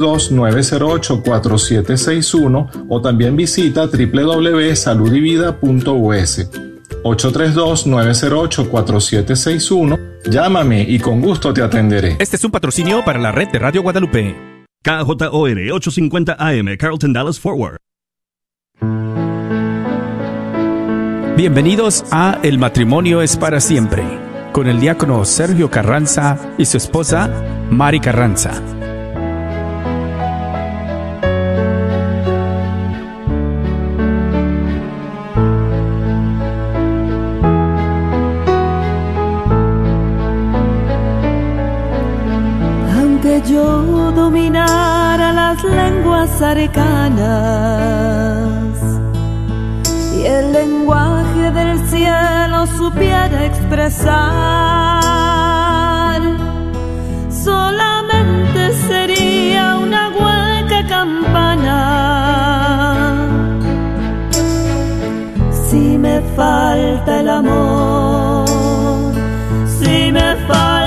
832-908-4761 o también visita www.saludivida.us. 832-908-4761. Llámame y con gusto te atenderé. Este es un patrocinio para la red de Radio Guadalupe. KJOR 850 AM, Carlton Dallas Forward. Bienvenidos a El matrimonio es para siempre, con el diácono Sergio Carranza y su esposa Mari Carranza. Yo dominara las lenguas arcanas y el lenguaje del cielo supiera expresar, solamente sería una hueca campana. Si me falta el amor, si me falta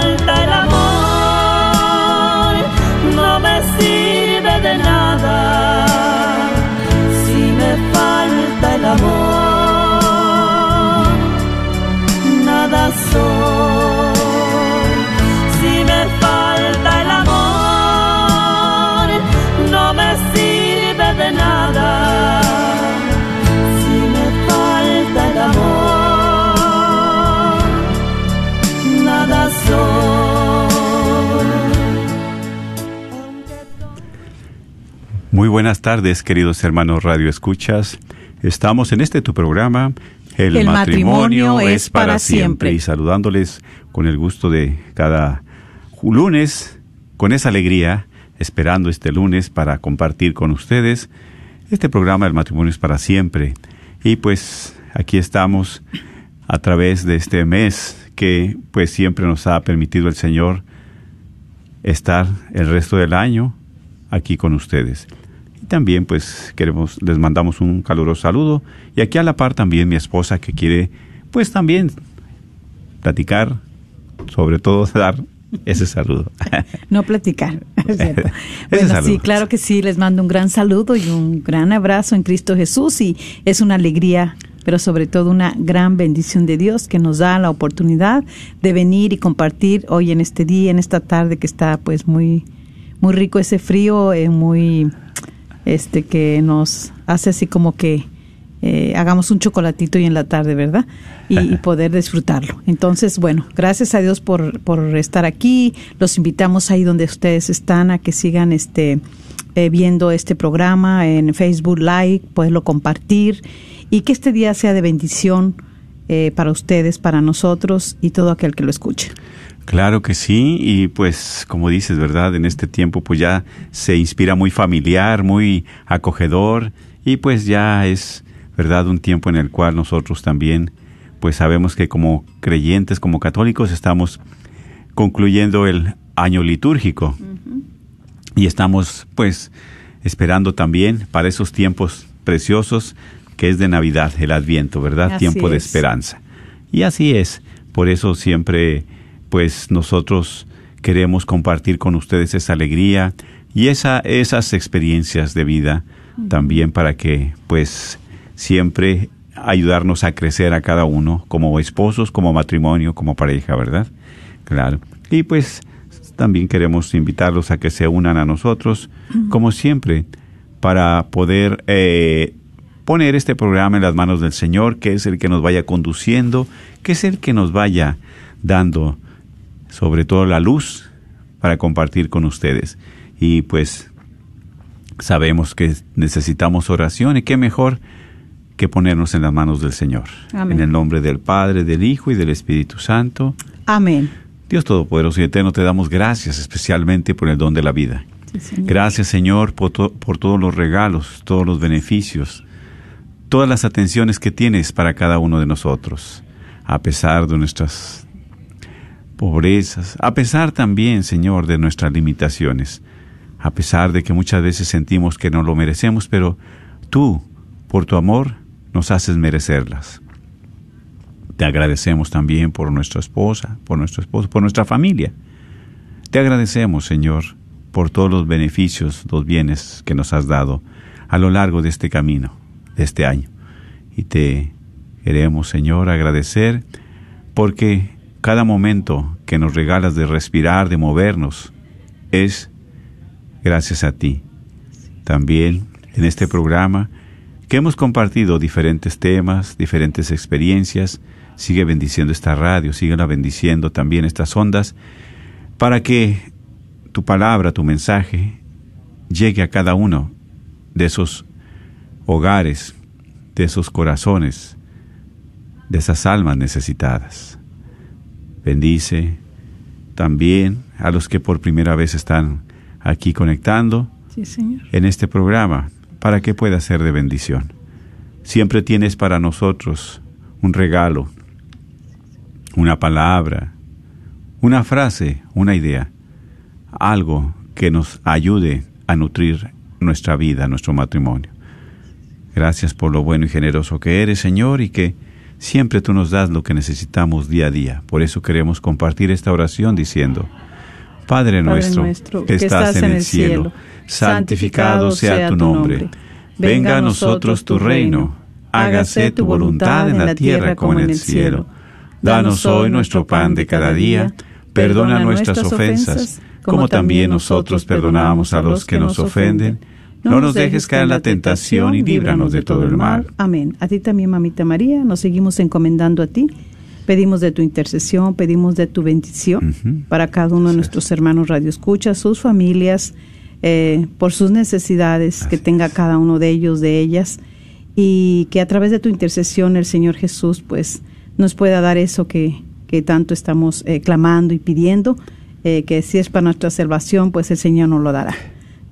Muy buenas tardes, queridos hermanos Radio Escuchas. Estamos en este tu programa, El, El matrimonio, matrimonio es para para siempre. siempre. Y saludándoles con el gusto de cada lunes, con esa alegría, esperando este lunes para compartir con ustedes este programa El matrimonio es para siempre. Y pues aquí estamos a través de este mes que pues siempre nos ha permitido el Señor estar el resto del año aquí con ustedes. Y también pues queremos, les mandamos un caluroso saludo. Y aquí a la par también mi esposa que quiere pues también platicar, sobre todo dar ese saludo. No platicar. es cierto. Bueno, saludo. sí, claro que sí. Les mando un gran saludo y un gran abrazo en Cristo Jesús y es una alegría, pero sobre todo una gran bendición de Dios que nos da la oportunidad de venir y compartir hoy en este día, en esta tarde que está pues muy muy rico ese frío, eh, muy este que nos hace así como que eh, hagamos un chocolatito y en la tarde, ¿verdad? Y, y poder disfrutarlo. Entonces, bueno, gracias a Dios por, por estar aquí. Los invitamos ahí donde ustedes están a que sigan este eh, viendo este programa en Facebook Live, poderlo compartir y que este día sea de bendición eh, para ustedes, para nosotros y todo aquel que lo escuche. Claro que sí, y pues como dices, ¿verdad? En este tiempo pues ya se inspira muy familiar, muy acogedor, y pues ya es, ¿verdad? Un tiempo en el cual nosotros también pues sabemos que como creyentes, como católicos, estamos concluyendo el año litúrgico y estamos pues esperando también para esos tiempos preciosos que es de Navidad, el Adviento, ¿verdad? Así Tiempo de es. esperanza. Y así es, por eso siempre pues nosotros queremos compartir con ustedes esa alegría y esa, esas experiencias de vida también para que pues siempre ayudarnos a crecer a cada uno como esposos, como matrimonio, como pareja, ¿verdad? Claro. Y pues también queremos invitarlos a que se unan a nosotros, como siempre, para poder eh, poner este programa en las manos del Señor, que es el que nos vaya conduciendo, que es el que nos vaya dando sobre todo la luz para compartir con ustedes. Y pues sabemos que necesitamos oración y qué mejor que ponernos en las manos del Señor. Amén. En el nombre del Padre, del Hijo y del Espíritu Santo. Amén. Dios Todopoderoso y Eterno, te damos gracias especialmente por el don de la vida. Sí, Señor. Gracias, Señor, por, to- por todos los regalos, todos los beneficios, todas las atenciones que tienes para cada uno de nosotros, a pesar de nuestras pobrezas, a pesar también, Señor, de nuestras limitaciones, a pesar de que muchas veces sentimos que no lo merecemos, pero tú, por tu amor, nos haces merecerlas. Te agradecemos también por nuestra esposa, por nuestro esposo, por nuestra familia. Te agradecemos, Señor, por todos los beneficios, los bienes que nos has dado a lo largo de este camino, de este año. Y te queremos, Señor, agradecer porque cada momento que nos regalas de respirar, de movernos, es gracias a ti. También en este programa que hemos compartido diferentes temas, diferentes experiencias, sigue bendiciendo esta radio, síguela bendiciendo también estas ondas, para que tu palabra, tu mensaje, llegue a cada uno de esos hogares, de esos corazones, de esas almas necesitadas. Bendice también a los que por primera vez están aquí conectando en este programa para que pueda ser de bendición. Siempre tienes para nosotros un regalo, una palabra, una frase, una idea, algo que nos ayude a nutrir nuestra vida, nuestro matrimonio. Gracias por lo bueno y generoso que eres, Señor, y que siempre tú nos das lo que necesitamos día a día. Por eso queremos compartir esta oración diciendo, Padre, nuestro, que estás en el cielo, santificado sea tu nombre. Venga a nosotros tu reino. Hágase tu voluntad en la tierra como en el cielo. Danos hoy nuestro pan de cada día. Perdona nuestras ofensas, como también nosotros perdonamos a los que nos ofenden. No nos dejes caer en la tentación y líbranos de todo el mal. Amén. A ti también, mamita María, nos seguimos encomendando a ti. Pedimos de tu intercesión, pedimos de tu bendición para cada uno de nuestros hermanos Radio Escucha, sus familias, eh, por sus necesidades que tenga cada uno de ellos, de ellas, y que a través de tu intercesión el Señor Jesús pues nos pueda dar eso que, que tanto estamos eh, clamando y pidiendo, eh, que si es para nuestra salvación, pues el Señor nos lo dará.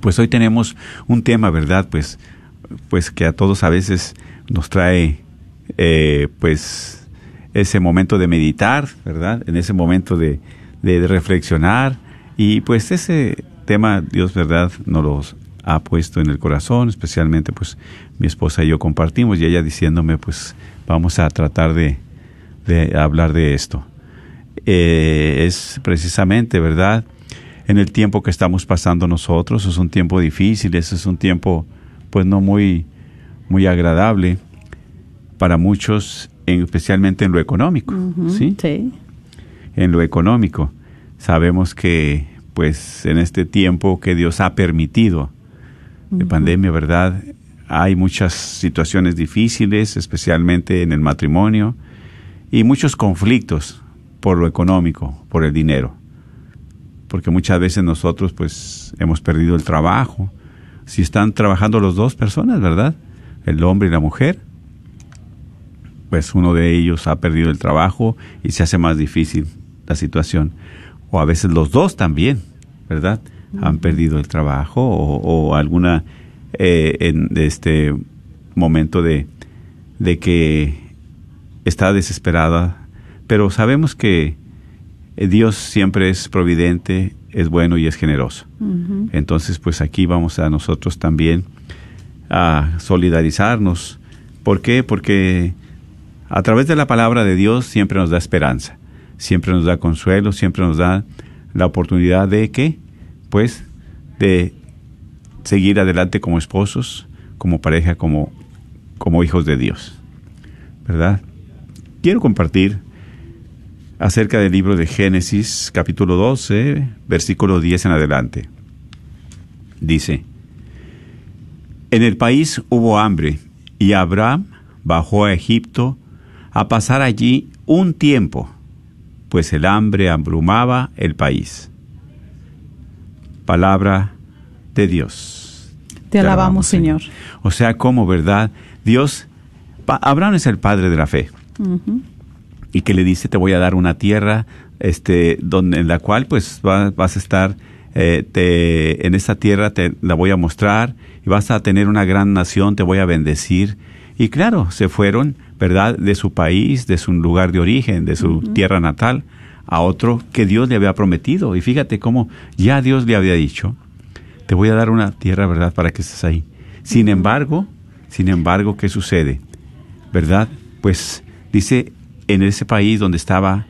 Pues hoy tenemos un tema, ¿verdad? Pues, pues que a todos a veces nos trae, eh, pues, ese momento de meditar, ¿verdad? En ese momento de, de, reflexionar. Y pues ese tema, Dios, ¿verdad? Nos los ha puesto en el corazón, especialmente pues mi esposa y yo compartimos y ella diciéndome pues vamos a tratar de, de hablar de esto. Eh, es precisamente, ¿verdad? En el tiempo que estamos pasando nosotros. Es un tiempo difícil, ese es un tiempo pues no muy, muy agradable para muchos, especialmente en lo económico. ¿sí? En lo económico. Sabemos que pues en este tiempo que Dios ha permitido de pandemia, ¿verdad? Hay muchas situaciones difíciles, especialmente en el matrimonio, y muchos conflictos por lo económico, por el dinero porque muchas veces nosotros pues hemos perdido el trabajo. Si están trabajando los dos personas, ¿verdad? El hombre y la mujer, pues uno de ellos ha perdido el trabajo y se hace más difícil la situación. O a veces los dos también, ¿verdad? Han perdido el trabajo o, alguna eh, en este momento de, de que está desesperada. Pero sabemos que Dios siempre es providente, es bueno y es generoso. Entonces, pues aquí vamos a nosotros también a solidarizarnos. ¿Por qué? Porque a través de la palabra de Dios siempre nos da esperanza, siempre nos da consuelo, siempre nos da la oportunidad de que, pues, de seguir adelante como esposos, como pareja, como, como hijos de Dios. ¿Verdad? Quiero compartir acerca del libro de Génesis capítulo 12, versículo 10 en adelante. Dice, En el país hubo hambre y Abraham bajó a Egipto a pasar allí un tiempo, pues el hambre abrumaba el país. Palabra de Dios. Te, alabamos, Señor. O sea, como verdad, Dios, Abraham es el padre de la fe y que le dice te voy a dar una tierra este donde en la cual pues vas a estar eh, te, en esta tierra te la voy a mostrar y vas a tener una gran nación, te voy a bendecir. Y claro, se fueron, ¿verdad?, de su país, de su lugar de origen, de su tierra natal, a otro que Dios le había prometido. Y fíjate cómo ya Dios le había dicho, te voy a dar una tierra, ¿verdad?, para que estés ahí. Sin embargo, sin embargo, ¿qué sucede? ¿Verdad? Pues dice, en ese país donde estaba,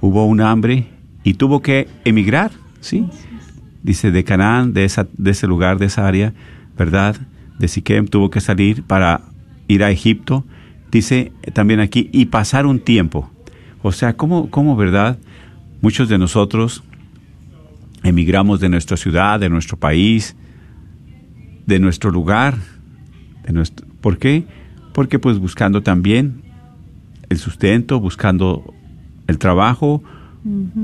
hubo un hambre y tuvo que emigrar, ¿sí? Dice, de Canaán, de, esa, de ese lugar, de esa área, ¿verdad? De Siquem, tuvo que salir para ir a Egipto. Dice también aquí, y pasar un tiempo. O sea, ¿cómo, cómo verdad? Muchos de nosotros emigramos de nuestra ciudad, de nuestro país, de nuestro lugar. De nuestro, ¿Por qué? Porque pues buscando también el sustento, buscando el trabajo,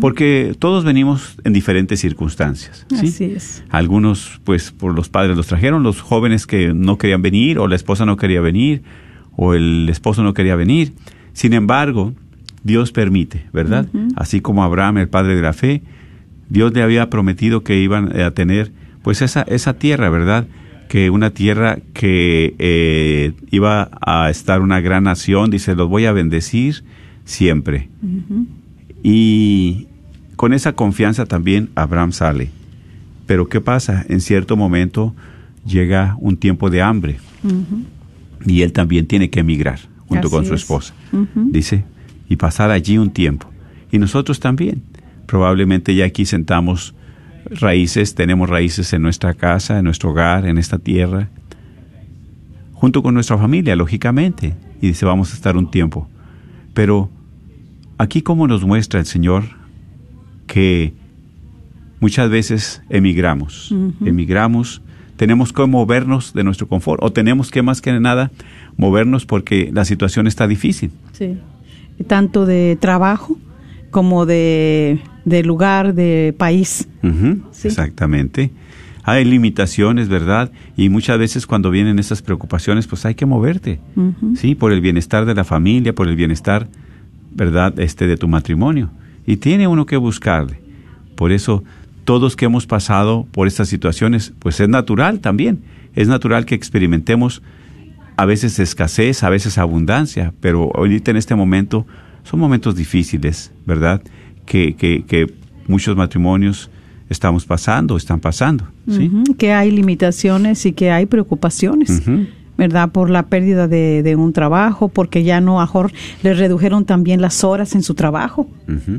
porque todos venimos en diferentes circunstancias. ¿sí? Así es. Algunos, pues, por los padres los trajeron, los jóvenes que no querían venir, o la esposa no quería venir, o el esposo no quería venir. Sin embargo, Dios permite, ¿verdad? Así como Abraham, el padre de la fe, Dios le había prometido que iban a tener, pues, esa, esa tierra, ¿verdad? Que una tierra que eh, iba a estar una gran nación, dice, los voy a bendecir siempre. Y con esa confianza también Abraham sale. Pero ¿qué pasa? En cierto momento llega un tiempo de hambre y él también tiene que emigrar junto Así con su es. esposa. Dice, y pasar allí un tiempo. Y nosotros también. Probablemente ya aquí sentamos raíces, tenemos raíces en nuestra casa, en nuestro hogar, en esta tierra, junto con nuestra familia, lógicamente. Y dice, vamos a estar un tiempo. Pero aquí como nos muestra el Señor que muchas veces emigramos, emigramos, tenemos que movernos de nuestro confort o tenemos que más que nada movernos porque la situación está difícil. Sí. Tanto de trabajo como de, de lugar, de país. Sí. Exactamente. Hay limitaciones, ¿verdad? Y muchas veces cuando vienen esas preocupaciones, pues hay que moverte, ¿sí? Por el bienestar de la familia, por el bienestar, ¿verdad? Este de tu matrimonio. Y tiene uno que buscarle. Por eso, todos que hemos pasado por estas situaciones, pues es natural también. Es natural que experimentemos a veces escasez, a veces abundancia, pero ahorita en este momento son momentos difíciles, ¿verdad? Que, que, que muchos matrimonios estamos pasando, están pasando, ¿sí? Que hay limitaciones y que hay preocupaciones. ¿Verdad? Por la pérdida de, de un trabajo, porque ya no, a mejor les redujeron también las horas en su trabajo.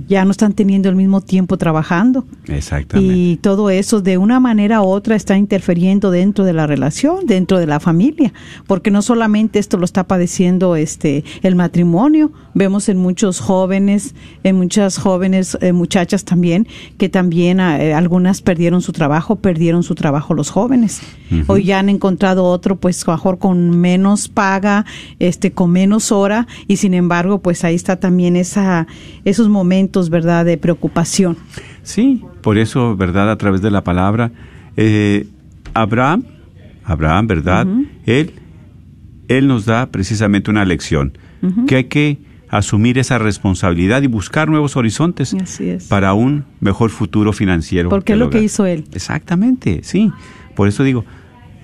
Ya no están teniendo el mismo tiempo trabajando. Exactamente. Y todo eso de una manera u otra está interfiriendo dentro de la relación, dentro de la familia, porque no solamente esto lo está padeciendo este el matrimonio, vemos en muchos jóvenes, en muchas jóvenes eh, muchachas también que también eh, algunas perdieron su trabajo, perdieron su trabajo los jóvenes. Hoy ya han encontrado otro pues mejor con menos paga, este con menos hora y sin embargo, pues ahí está también esa esos momentos, ¿verdad?, de preocupación. Sí, por eso, ¿verdad? A través de la palabra, eh, Abraham, Abraham, ¿verdad? Él, él nos da precisamente una lección, que hay que asumir esa responsabilidad y buscar nuevos horizontes para un mejor futuro financiero. Porque es lo que hizo él. Exactamente, sí. Por eso digo,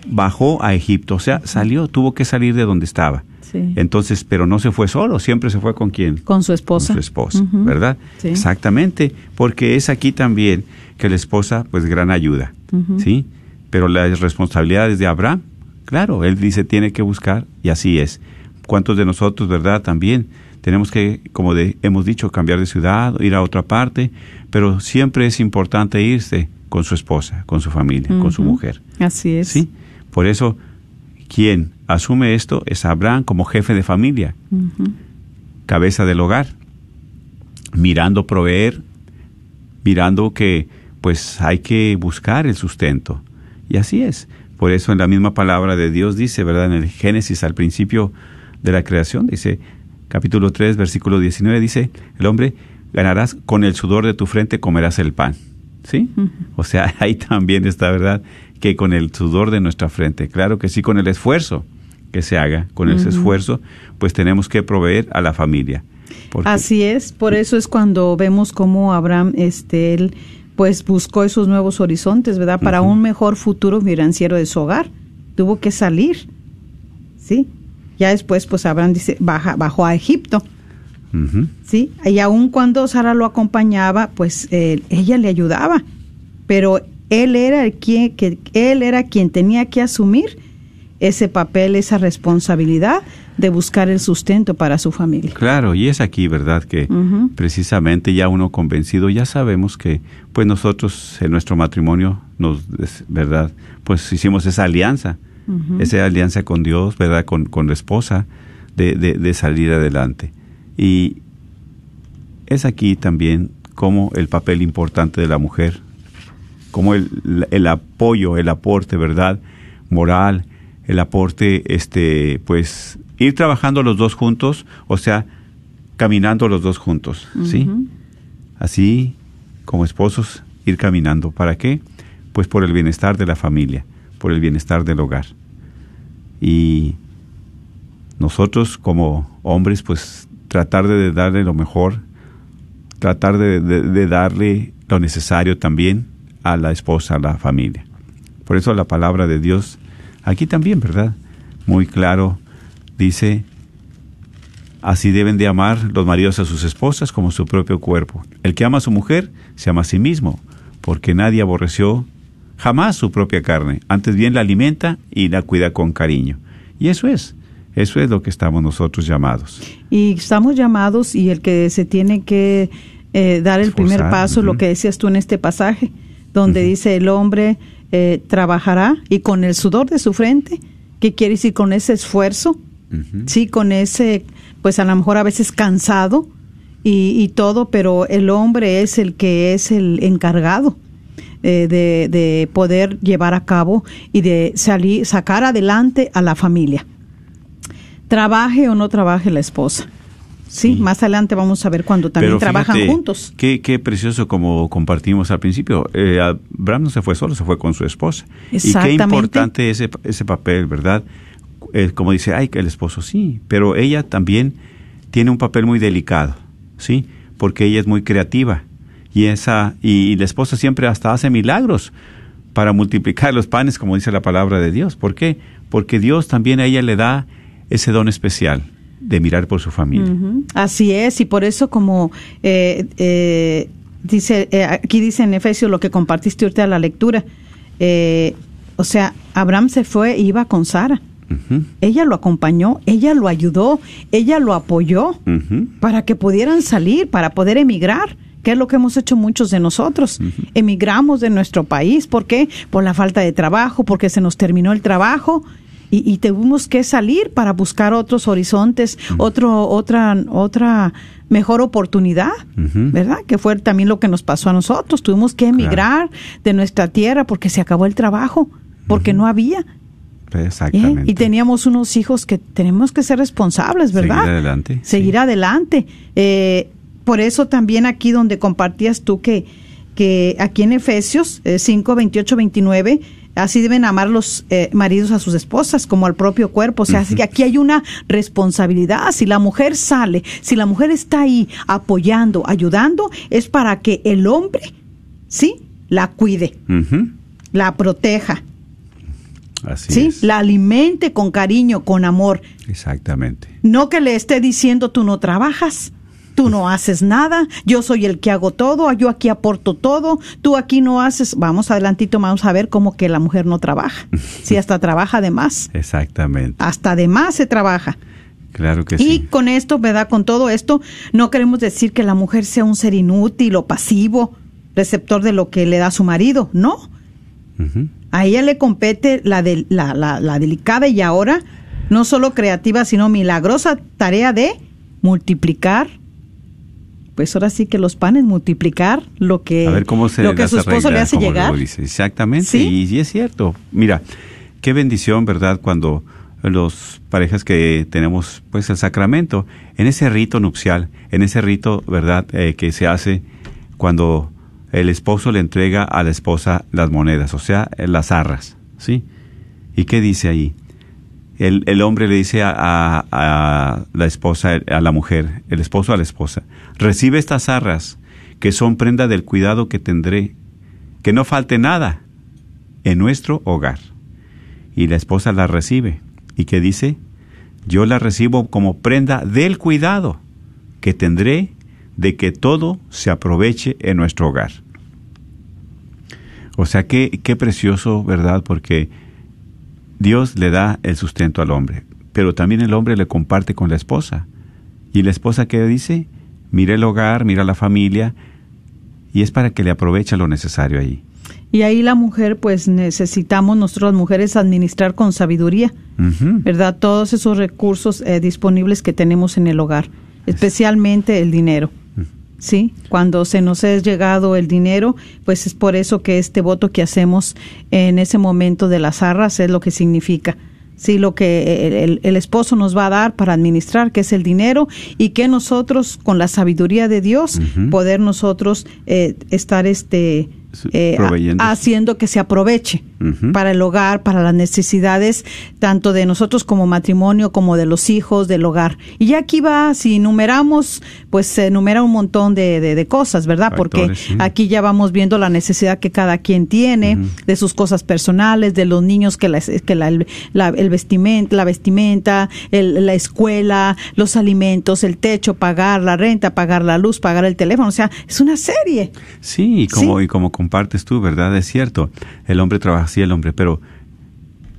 bajó a Egipto, o sea, salió, tuvo que salir de donde estaba. Sí. Entonces, pero no se fue solo, siempre se fue con quién? Con su esposa. Con su esposa. ¿verdad? Sí. Exactamente, porque es aquí también que la esposa, pues gran ayuda, ¿sí? Pero las responsabilidades de Abraham, claro, él dice tiene que buscar y así es. ¿Cuántos de nosotros, verdad, también tenemos que, como de- hemos dicho, cambiar de ciudad, ir a otra parte, pero siempre es importante irse con su esposa, con su familia, con su mujer, Así es. ¿sí? Por eso, quien asume esto es Abraham como jefe de familia cabeza del hogar, mirando proveer, mirando que pues hay que buscar el sustento. Y así es. Por eso en la misma palabra de Dios dice, ¿verdad? En el Génesis al principio de la creación, dice, capítulo 3, versículo 19, dice, el hombre ganarás con el sudor de tu frente comerás el pan. ¿Sí? O sea, ahí también está, ¿verdad? Que con el sudor de nuestra frente, claro que sí, con el esfuerzo que se haga, con ese esfuerzo, pues tenemos que proveer a la familia. Porque- Así es, por eso es cuando vemos cómo Abraham, este, él pues buscó esos nuevos horizontes, ¿verdad? Para un mejor futuro financiero de su hogar. Tuvo que salir, ¿sí? Ya después, pues Abraham dice, baja, bajó a Egipto. ¿sí? Y aun cuando Sara lo acompañaba, pues eh, ella le ayudaba, pero él era el quien, que él era quien tenía que asumir ese papel, esa responsabilidad de buscar el sustento para su familia. Claro, y es aquí, ¿verdad? Que precisamente ya uno convencido, ya sabemos que pues nosotros en nuestro matrimonio nos, ¿verdad? Pues hicimos esa alianza, esa alianza con Dios, ¿verdad? Con, con la esposa, de, de, de salir adelante. Y es aquí también como el papel importante de la mujer, como el, el apoyo, el aporte, ¿verdad? Moral, el aporte, este, pues, ir trabajando los dos juntos, o sea, caminando los dos juntos, ¿sí? Así, como esposos, ir caminando. ¿Para qué? Pues por el bienestar de la familia, por el bienestar del hogar. Y nosotros como hombres, pues tratar de darle lo mejor, tratar de, de- de darle lo necesario también a la esposa, a la familia. Por eso la palabra de Dios, aquí también, ¿verdad? Muy claro, dice, así deben de amar los maridos a sus esposas como su propio cuerpo. El que ama a su mujer, se ama a sí mismo, porque nadie aborreció jamás su propia carne, antes bien la alimenta y la cuida con cariño. Y eso es, eso es lo que estamos nosotros llamados. Y estamos llamados y el que se tiene que eh, dar el primer paso, lo que decías tú en este pasaje, donde dice el hombre eh, trabajará y con el sudor de su frente, ¿qué quiere decir con ese esfuerzo? Sí, con ese, pues a lo mejor a veces cansado y, y todo, pero el hombre es el que es el encargado eh, de, de poder llevar a cabo y de salir, sacar adelante a la familia. Trabaje o no trabaje la esposa. Sí, Sí. más adelante vamos a ver cuando también Pero trabajan fíjate, juntos. Qué, qué precioso como compartimos al principio. Eh, Abraham no se fue solo, se fue con su esposa. Y qué Exactamente. importante ese, ese papel, ¿verdad? Eh, como dice, ay, que el esposo sí, pero ella también tiene un papel muy delicado, ¿sí? Porque ella es muy creativa y esa y, la esposa siempre hasta hace milagros para multiplicar los panes, como dice la palabra de Dios. ¿Por qué? Porque Dios también a ella le da ese don especial de mirar por su familia. Así es, y por eso como eh, eh, dice, eh, aquí dice en Efesios lo que compartiste ahorita la lectura, eh, o sea, Abraham se fue e iba con Sara. Ella lo acompañó, ella lo ayudó, ella lo apoyó para que pudieran salir, para poder emigrar, que es lo que hemos hecho muchos de nosotros. Emigramos de nuestro país, ¿por qué? Por la falta de trabajo, porque se nos terminó el trabajo y, y tuvimos que salir para buscar otros horizontes, otro, otra, otra mejor oportunidad. ¿verdad? Que fue también lo que nos pasó a nosotros. Tuvimos que emigrar de nuestra tierra porque se acabó el trabajo, porque no había. ¿eh? Exactamente. Y teníamos unos hijos que tenemos que ser responsables, ¿verdad? Seguir adelante, Seguir sí. adelante. Eh, por eso también aquí donde compartías tú que, que aquí en Efesios eh, 5, 28, 29, así deben amar los eh, maridos a sus esposas como al propio cuerpo. O sea, así que aquí hay una responsabilidad. Si la mujer sale, si la mujer está ahí apoyando, ayudando, es para que el hombre, ¿sí? La cuide, la proteja, Así ¿sí? es. La alimente con cariño, con amor. Exactamente. No que le esté diciendo tú no trabajas, tú no haces nada, yo soy el que hago todo, yo aquí aporto todo, tú aquí no haces. Vamos adelantito, vamos a ver cómo que la mujer no trabaja. Si hasta trabaja de más, Exactamente. hasta de más se trabaja. Claro que Y sí. con esto, ¿verdad? Con todo esto, no queremos decir que la mujer sea un ser inútil o pasivo, receptor de lo que le da su marido, no. A ella le compete la, de, la, la, la delicada y ahora no solo creativa, sino milagrosa tarea de multiplicar. Pues ahora sí que los panes, multiplicar lo que, A ver cómo se lo que su esposo le hace llegar. dice. Exactamente. ¿Sí? Y, y es cierto. Mira, qué bendición, ¿verdad? Cuando los parejas que tenemos pues el sacramento, en ese rito nupcial, en ese rito, ¿verdad? Eh, que se hace cuando el esposo le entrega a la esposa las monedas, o sea, eh, las arras, ¿sí? ¿Y qué dice ahí? El, el hombre le dice a, a- la esposa, a la mujer, el esposo a la esposa, recibe estas arras que son prenda del cuidado que tendré que no falte nada en nuestro hogar. Y la esposa la recibe. ¿Y qué dice? Yo la recibo como prenda del cuidado que tendré de que todo se aproveche en nuestro hogar. O sea, qué, qué precioso, ¿verdad? Porque Dios le da el sustento al hombre, pero también el hombre le comparte con la esposa. ¿Y la esposa qué dice? Mira el hogar, mira la familia, y es para que le aproveche lo necesario ahí. Y ahí la mujer, pues necesitamos nosotros las mujeres administrar con sabiduría. ¿verdad? Todos esos recursos eh, disponibles que tenemos en el hogar, especialmente el dinero. Sí, cuando se nos es llegado el dinero, pues es por eso que este voto que hacemos en ese momento de las arras es lo que significa. Sí, lo que el, el- el esposo nos va a dar para administrar, que es el dinero, y que nosotros, con la sabiduría de Dios, poder nosotros eh, estar este eh, haciendo que se aproveche para el hogar, para las necesidades tanto de nosotros como matrimonio, como de los hijos, del hogar. Y ya aquí va, si enumeramos, pues se enumera un montón de, de- de cosas, ¿verdad? Porque sí. aquí ya vamos viendo la necesidad que cada quien tiene, de sus cosas personales, de los niños que, la, que la- el vestimenta, la vestimenta, el- la escuela, los alimentos, el techo, pagar la renta, pagar la luz, pagar el teléfono. O sea, es una serie. Sí, y como, Sí. y como compartes tú, ¿verdad? Es cierto, el hombre trabaja así, el hombre, pero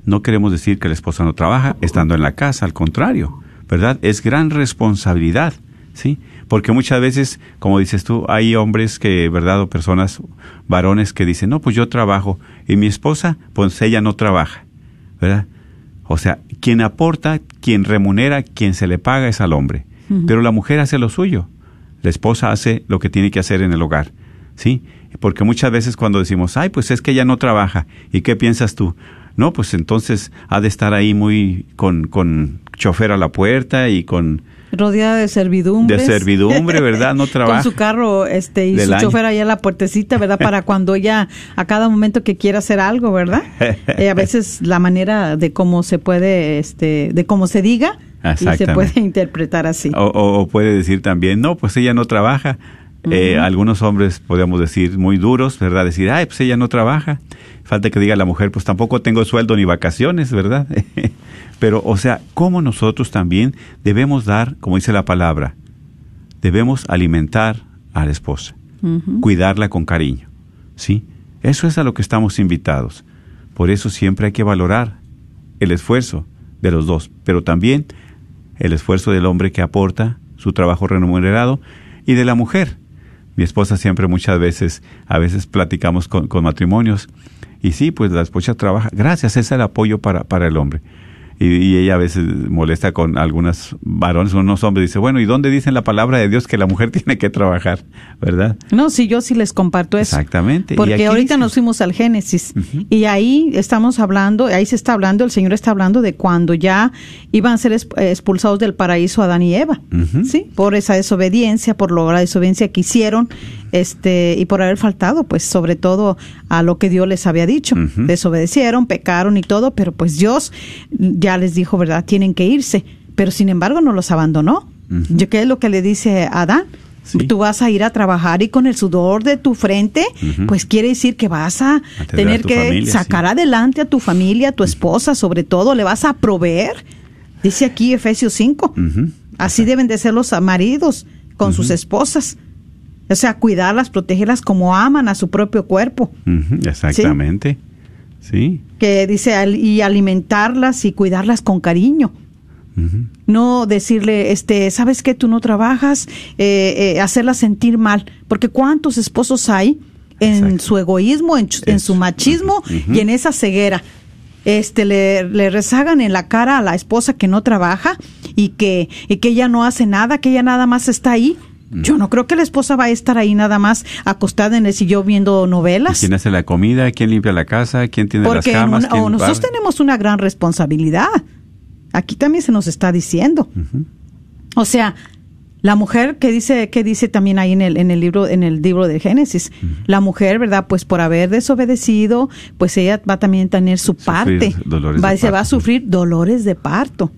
no queremos decir que la esposa no trabaja estando en la casa, al contrario, ¿verdad? Es gran responsabilidad, ¿sí? Porque muchas veces, como dices tú, hay hombres que, ¿verdad? O personas, varones que dicen, no, pues yo trabajo, y mi esposa, pues ella no trabaja, ¿verdad? O sea, quien aporta, quien remunera, quien se le paga es al hombre. Pero la mujer hace lo suyo. La esposa hace lo que tiene que hacer en el hogar. ¿Sí? Porque muchas veces cuando decimos, ay, pues es que ella no trabaja. ¿Y qué piensas tú? No, pues entonces ha de estar ahí muy con, con chofer a la puerta y con... rodeada de servidumbre. De servidumbre, ¿verdad? No trabaja. Con su carro este, y su año. chofer allá en la puertecita, ¿verdad? Para cuando ella, a cada momento que quiera hacer algo, ¿verdad? Eh, a veces la manera de cómo se puede, este, de cómo se diga, y se puede interpretar así. O, o- o puede decir también, no, pues ella no trabaja. Eh, algunos hombres podemos decir muy duros, ¿verdad? Decir, ay, pues ella no trabaja. Falta que diga la mujer, pues tampoco tengo sueldo ni vacaciones, ¿verdad? Pero, o sea, ¿cómo nosotros también debemos dar, como dice la palabra, debemos alimentar a la esposa, cuidarla con cariño, ¿sí? Eso es a lo que estamos invitados. Por eso siempre hay que valorar el esfuerzo de los dos, pero también el esfuerzo del hombre que aporta su trabajo remunerado y de la mujer. Mi esposa siempre muchas veces, a veces platicamos con, con matrimonios y sí, pues la esposa trabaja, gracias, es el apoyo para, para el hombre. Y, y ella a veces molesta con algunos varones, unos hombres, dice, bueno, ¿y dónde dice en la palabra de Dios que la mujer tiene que trabajar? ¿Verdad? No, sí, yo sí les comparto eso. Exactamente. Porque ahorita dice- nos fuimos al Génesis y ahí estamos hablando, ahí se está hablando, el Señor está hablando de cuando ya iban a ser exp- expulsados del paraíso Adán y Eva, sí, por esa desobediencia, por la desobediencia que hicieron, este, y por haber faltado, pues, sobre todo a lo que Dios les había dicho. Desobedecieron, pecaron y todo, pero pues Dios ya les dijo, ¿verdad? Tienen que irse, pero sin embargo no los abandonó. ¿Qué es lo que le dice a Adán? Sí. Tú vas a ir a trabajar y con el sudor de tu frente, pues quiere decir que vas a, A tener a que familia, sacar sí. adelante a tu familia, a tu esposa, sobre todo, le vas a proveer. Dice aquí Efesios 5. Ujú. Así deben de ser los maridos con sus esposas. O sea, cuidarlas, protegerlas como aman a su propio cuerpo. Exactamente. Sí. Que dice, y alimentarlas y cuidarlas con cariño. No decirle, este, sabes que tú no trabajas, eh, eh, hacerla sentir mal, porque cuántos esposos hay en Exacto. su egoísmo, en, en su machismo y en esa ceguera. Este le, le rezagan en la cara a la esposa que no trabaja y que, y que ella no hace nada, que ella nada más está ahí. Yo no creo que la esposa va a estar ahí nada más acostada en el sillón viendo ¿Y novelas. ¿Quién hace la comida? ¿Quién limpia la casa? ¿Quién tiene Porque las camas? una- ¿Quién o nosotros barre? tenemos una gran responsabilidad. Aquí también se nos está diciendo. O sea, la mujer que dice que dice también ahí en el en el libro en el libro de Génesis, la mujer, ¿verdad? Pues por haber desobedecido, pues ella va también a tener su Sufrir parte. va, se va a sufrir dolores de parto.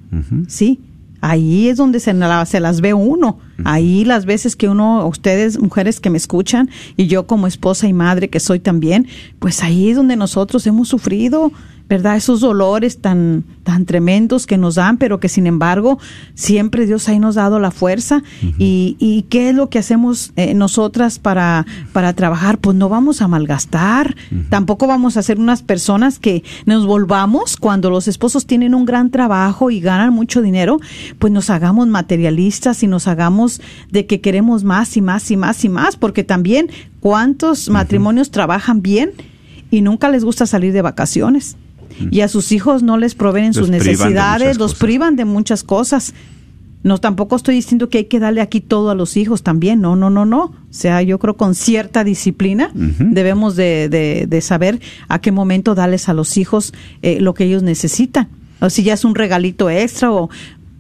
Sí. Ahí es donde se, la- se las ve uno. Ahí las veces que uno, ustedes, mujeres que me escuchan, y yo como esposa y madre que soy también, pues ahí es donde nosotros hemos sufrido, ¿verdad? Esos dolores tan, tan tremendos que nos dan, pero que sin embargo siempre Dios ahí nos ha dado la fuerza. y, y qué es lo que hacemos eh, nosotras para, para trabajar? Pues no vamos a malgastar, tampoco vamos a ser unas personas que nos volvamos cuando los esposos tienen un gran trabajo y ganan mucho dinero, pues nos hagamos materialistas y nos hagamos de que queremos más y más y más y más, porque también cuántos matrimonios trabajan bien y nunca les gusta salir de vacaciones. Y a sus hijos no les proveen sus necesidades, los cosas. privan de muchas cosas. No, tampoco estoy diciendo que hay que darle aquí todo a los hijos también. No, no, no, no. O sea, yo creo con cierta disciplina debemos de, de- de saber a qué momento darles a los hijos eh, lo que ellos necesitan. O si ya es un regalito extra o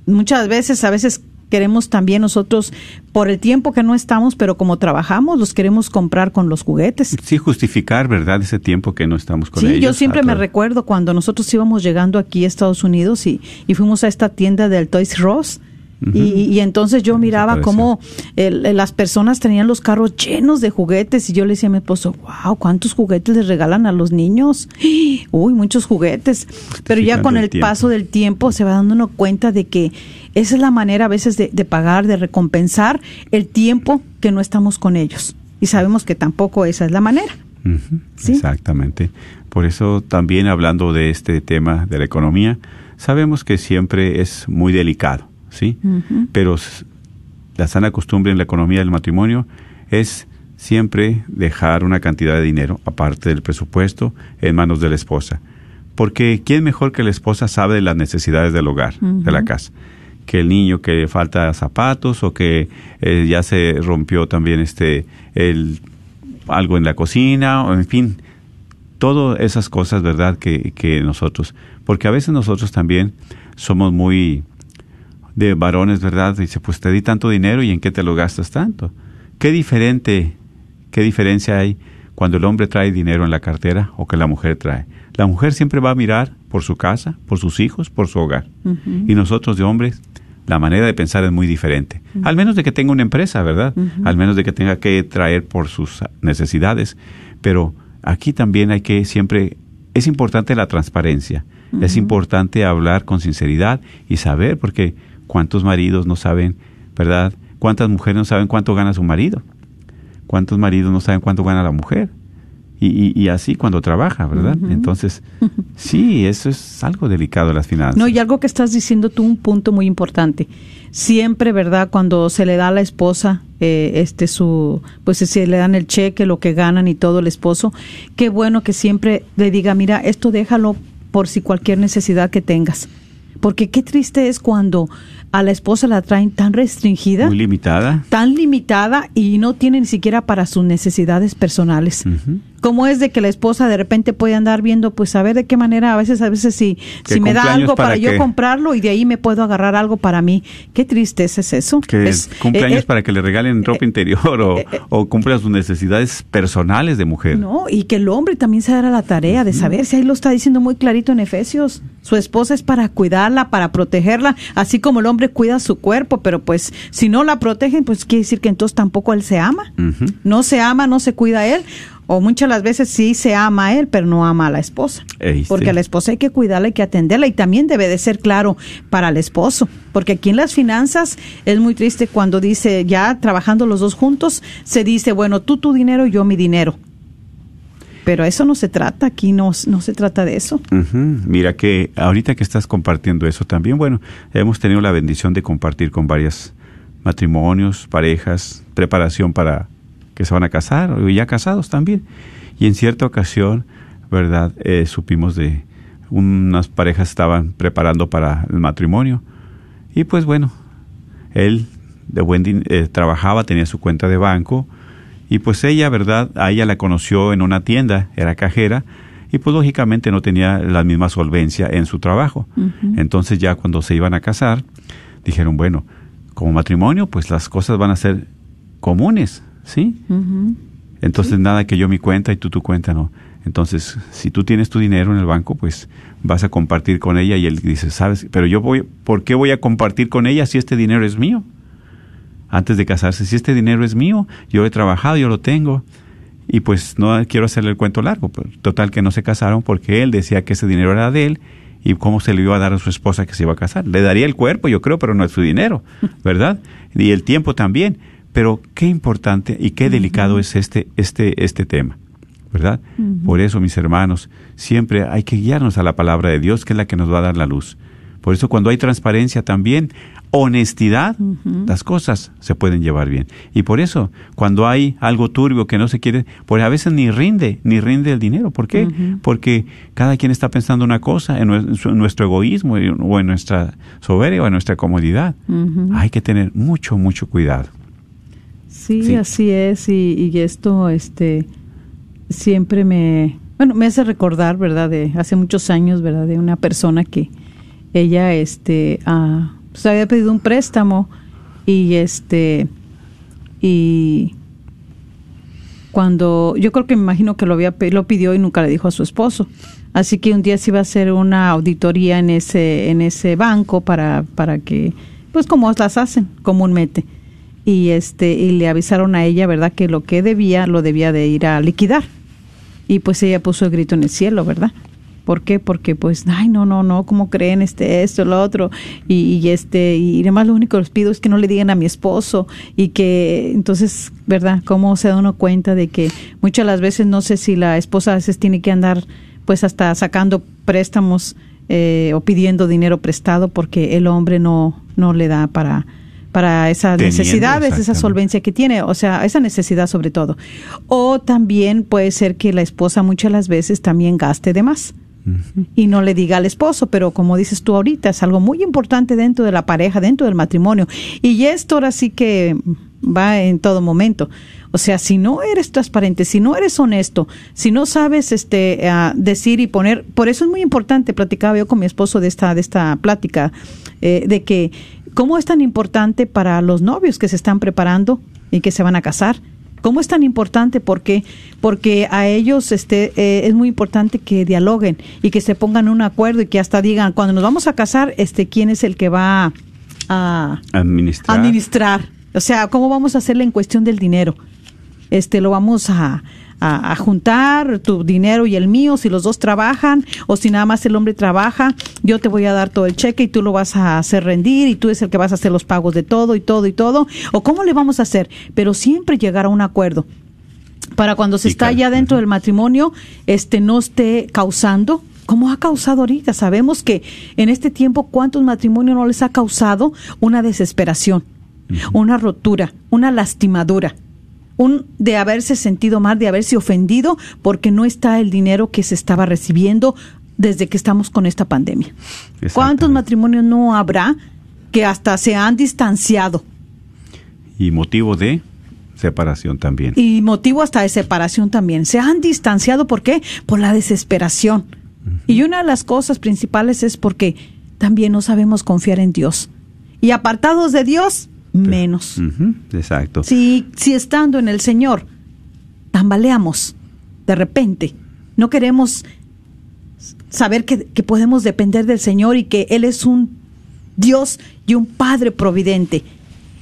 muchas veces, a veces queremos también nosotros, por el tiempo que no estamos, pero como trabajamos, los queremos comprar con los juguetes. Sí, justificar, ¿verdad? Ese tiempo que no estamos con Sí, ellos. yo siempre a me recuerdo cuando nosotros íbamos llegando aquí a Estados Unidos y, y fuimos a esta tienda del Toys Y, y entonces yo miraba cómo el- el- las personas tenían los carros llenos de juguetes y yo le decía a mi esposo, wow, ¿cuántos juguetes les regalan a los niños? Uy, muchos juguetes. Pero ya con el paso del tiempo se va dando uno cuenta de que esa es la manera a veces de, de pagar, de recompensar el tiempo que no estamos con ellos. Y sabemos que tampoco esa es la manera. Sí. Exactamente. Por eso también hablando de este tema de la economía, sabemos que siempre es muy delicado, ¿sí? Pero la sana costumbre en la economía del matrimonio es siempre dejar una cantidad de dinero, aparte del presupuesto, en manos de la esposa. Porque ¿quién mejor que la esposa sabe de las necesidades del hogar, de la casa? Que el niño que le falta zapatos o que eh, ya se rompió también este el algo en la cocina, o en fin, todas esas cosas, ¿verdad? Que, que nosotros, porque a veces nosotros también somos muy de varones, ¿verdad? Dice, pues te di tanto dinero y en qué te lo gastas tanto. Qué diferente, qué diferencia hay cuando el hombre trae dinero en la cartera o que la mujer trae. La mujer siempre va a mirar por su casa, por sus hijos, por su hogar. Y nosotros de hombres, la manera de pensar es muy diferente. Al menos de que tenga una empresa, ¿verdad? Al menos de que tenga que traer por sus necesidades. Pero aquí también hay que siempre, es importante la transparencia. Es importante hablar con sinceridad y saber, porque cuántos maridos no saben, ¿verdad? ¿Cuántas mujeres no saben cuánto gana su marido? ¿Cuántos maridos no saben cuánto gana la mujer? Y, y, y así cuando trabaja, ¿verdad? Entonces, sí, eso es algo delicado las finanzas. No, y algo que estás diciendo tú, un punto muy importante. Siempre, ¿verdad? Cuando se le da a la esposa, eh, este, su, pues si le dan el cheque, lo que ganan y todo el esposo, qué bueno que siempre le diga, mira, esto déjalo por si cualquier necesidad que tengas. Porque qué triste es cuando a la esposa la traen tan restringida Muy limitada. tan limitada y no tiene ni siquiera para sus necesidades personales. ¿Cómo es de que la esposa de repente puede andar viendo, pues a ver de qué manera, a veces, a veces si, ¿Qué si me da algo para, para yo comprarlo y de ahí me puedo agarrar algo para mí? Qué tristeza es eso. Que Es- cumpleaños eh, eh, para que le regalen ropa interior o, eh, eh, o cumpla sus necesidades personales de mujer. No, y que el hombre también se dará la tarea de saber, si ahí lo está diciendo muy clarito en Efesios, su esposa es para cuidarla, para protegerla, así como el hombre cuida su cuerpo, pero pues si no la protegen, pues quiere decir que entonces tampoco él se ama. No se ama, no se cuida a él, o muchas las veces sí se ama a él, pero no ama a la esposa. Ey, Porque sí. a la esposa hay que cuidarla, hay que atenderla y también debe de ser claro para el esposo. Porque aquí en las finanzas es muy triste cuando dice, ya trabajando los dos juntos, se dice, bueno, tú tu dinero, yo mi dinero. Pero eso no se trata, aquí no, se trata de eso. Mira que ahorita que estás compartiendo eso también, bueno, hemos tenido la bendición de compartir con varios matrimonios, parejas, preparación para que se van a casar o ya casados también. Y en cierta ocasión, ¿verdad? Eh, supimos de unas parejas estaban preparando para el matrimonio. Y pues bueno, él de buen eh, trabajaba, tenía su cuenta de banco y pues ella, ¿verdad? A ella la conoció en una tienda, era cajera y pues lógicamente no tenía la misma solvencia en su trabajo. Entonces ya cuando se iban a casar, dijeron, bueno, como matrimonio pues las cosas van a ser comunes, ¿sí? Entonces nada que yo mi cuenta y tú tu cuenta no. Entonces, si tú tienes tu dinero en el banco, pues vas a compartir con ella y él dice, sabes, pero yo voy, ¿por qué voy a compartir con ella si este dinero es mío? Antes de casarse, si este dinero es mío, yo he trabajado, yo lo tengo. Y pues no quiero hacerle el cuento largo, pero total que no se casaron porque él decía que ese dinero era de él y cómo se le iba a dar a su esposa que se iba a casar. Le daría el cuerpo, yo creo, pero no es su dinero, ¿verdad? Y el tiempo también. Pero qué importante y qué delicado es este, este, este tema. ¿verdad? Por eso, mis hermanos, siempre hay que guiarnos a la palabra de Dios, que es la que nos va a dar la luz. Por eso cuando hay transparencia también, honestidad, las cosas se pueden llevar bien. Y por eso, cuando hay algo turbio que no se quiere, pues a veces ni rinde, ni rinde el dinero. ¿Por qué? Porque cada quien está pensando una cosa en nuestro egoísmo o en nuestra soberbia o en nuestra comodidad. Hay que tener mucho, mucho cuidado. Sí, así es. Y, y esto, este, siempre me, bueno, me hace recordar, ¿verdad? De hace muchos años, ¿verdad? De una persona que ella, este, ah, pues había pedido un préstamo y este, y cuando, yo creo que me imagino que lo había, lo pidió y nunca le dijo a su esposo. Así que un día se iba a hacer una auditoría en ese, en ese banco para, para que, pues como las hacen comúnmente. Y este, y le avisaron a ella, ¿verdad? Que lo que debía, lo debía de ir a liquidar y pues ella puso el grito en el cielo, ¿verdad? ¿Por qué? Porque pues, ay, no, no, no, ¿cómo creen este, esto, lo otro? Y, este, y además lo único que les pido es que no le digan a mi esposo y que, entonces, ¿verdad? ¿Cómo se da uno cuenta de que muchas las veces, no sé si la esposa a veces tiene que andar pues hasta sacando préstamos eh, o pidiendo dinero prestado porque el hombre no, no le da para, para esas necesidades, esa solvencia que tiene, o sea, esa necesidad sobre todo. O también puede ser que la esposa muchas las veces también gaste de más. Y no le diga al esposo, pero como dices tú ahorita, es algo muy importante dentro de la pareja, dentro del matrimonio. Y esto ahora sí que va en todo momento. O sea, si no eres transparente, si no eres honesto, si no sabes este decir y poner, por eso es muy importante, platicaba yo con mi esposo de esta de esta plática eh, de que ¿Cómo es tan importante para los novios que se están preparando y que se van a casar? ¿Cómo es tan importante? Porque, porque a ellos este, eh, es muy importante que dialoguen y que se pongan un acuerdo y que hasta digan, cuando nos vamos a casar, este, ¿quién es el que va a administrar? administrar? O sea, ¿cómo vamos a hacerle en cuestión del dinero? Este, lo vamos a, a, juntar tu dinero y el mío, si los dos trabajan o si nada más el hombre trabaja, yo te voy a dar todo el cheque y tú lo vas a hacer rendir y tú es el que vas a hacer los pagos de todo y todo y todo. ¿O cómo le vamos a hacer? Pero siempre llegar a un acuerdo para cuando se está ya dentro del matrimonio, este no esté causando como ha causado ahorita. Sabemos que en este tiempo cuántos matrimonios no les ha causado una desesperación, una rotura, una lastimadura un de haberse sentido mal, de haberse ofendido porque no está el dinero que se estaba recibiendo desde que estamos con esta pandemia. ¿Cuántos matrimonios no habrá que hasta se han distanciado? Y motivo de separación también. Y motivo hasta de separación también. Se han distanciado, ¿por qué? Por la desesperación. Y una de las cosas principales es porque también no sabemos confiar en Dios. Y apartados de Dios, menos. exacto. Si, si estando en el Señor tambaleamos de repente, no queremos saber que, que podemos depender del Señor y que Él es un Dios y un Padre providente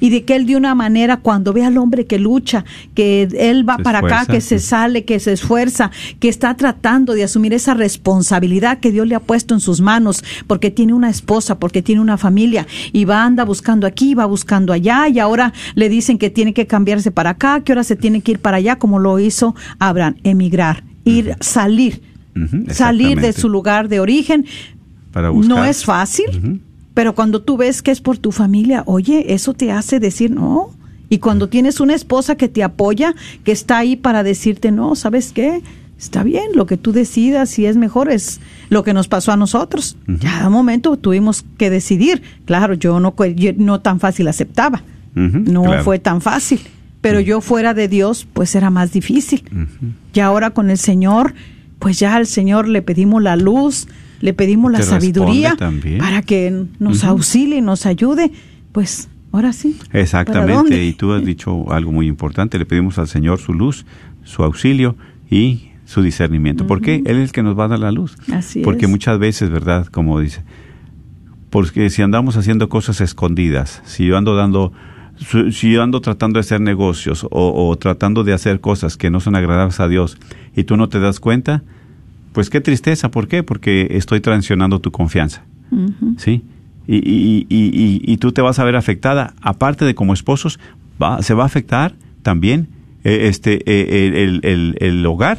y de que él de una manera cuando ve al hombre que lucha, que él va para acá, que se sale, que se esfuerza, que está tratando de asumir esa responsabilidad que Dios le ha puesto en sus manos, porque tiene una esposa, porque tiene una familia y va anda buscando aquí, va buscando allá y ahora le dicen que tiene que cambiarse para acá, que ahora se tiene que ir para allá como lo hizo Abraham, emigrar, ir, salir, salir de su lugar de origen. Para No es fácil. Pero cuando tú ves que es por tu familia, oye, eso te hace decir no. Y cuando tienes una esposa que te apoya, que está ahí para decirte, no, ¿sabes qué? Está bien, lo que tú decidas, si es mejor, es lo que nos pasó a nosotros. Ya a un momento tuvimos que decidir. Claro, yo no, no tan fácil aceptaba. no fue tan fácil. Pero yo fuera de Dios, pues era más difícil. Y ahora con el Señor, pues ya al Señor le pedimos la luz, le pedimos la sabiduría para que nos auxilie, nos ayude, pues ahora sí. Exactamente, y tú has dicho algo muy importante, le pedimos al Señor su luz, su auxilio y su discernimiento. ¿Por qué? Él es el que nos va a dar la luz. Así Porque es. muchas veces, ¿verdad? Como dice, porque si andamos haciendo cosas escondidas, si yo ando dando, si yo ando tratando de hacer negocios o, o tratando de hacer cosas que no son agradables a Dios y tú no te das cuenta, pues qué tristeza. ¿Por qué? Porque estoy traicionando tu confianza. Ujú. ¿sí? Y, y, y, y, y tú te vas a ver afectada, aparte de como esposos, va, se va a afectar también eh, este eh, el, el, el hogar,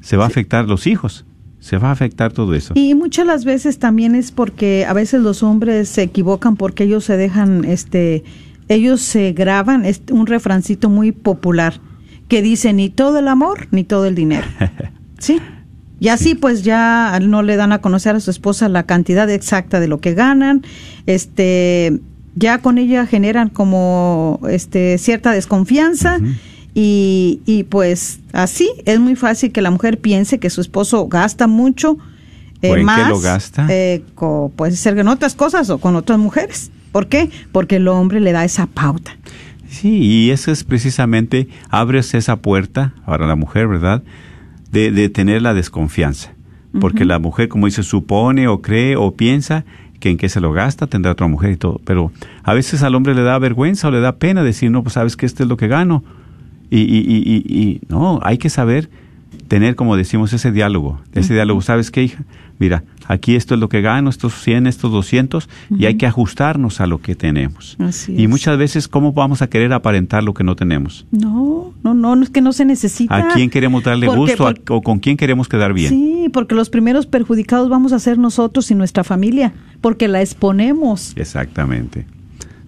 se va a afectar los hijos, se va a afectar todo eso. Y muchas las veces también es porque a veces los hombres se equivocan porque ellos se dejan, este, ellos se graban, es un refrancito muy popular que dice ni todo el amor ni todo el dinero. Sí. Y así pues ya no le dan a conocer a su esposa la cantidad exacta de lo que ganan, este, ya con ella generan como este cierta desconfianza. Y, y pues así es muy fácil que la mujer piense que su esposo gasta mucho eh, ¿O en qué más, lo gasta? eh, co- puede ser en otras cosas o con otras mujeres. ¿Por qué? Porque el hombre le da esa pauta. Sí, y eso es precisamente, abres esa puerta para la mujer, ¿verdad? De, de tener la desconfianza. Porque la mujer, como dice, supone o cree o piensa que en qué se lo gasta, tendrá otra mujer y todo. Pero a veces al hombre le da vergüenza o le da pena decir, no, pues sabes que esto es lo que gano. Y, y, y, y, y no, hay que saber tener, como decimos, ese diálogo. Ese diálogo, ¿sabes qué, hija? Mira, aquí esto es lo que gano, estos 100, estos 200, y hay que ajustarnos a lo que tenemos. Así y es. muchas veces, ¿cómo vamos a querer aparentar lo que no tenemos? No, no, no, no es que no se necesita. ¿A quién queremos darle Porque- gusto a- porque- o con quién queremos quedar bien? Sí, porque los primeros perjudicados vamos a ser nosotros y nuestra familia, porque la exponemos. Exactamente.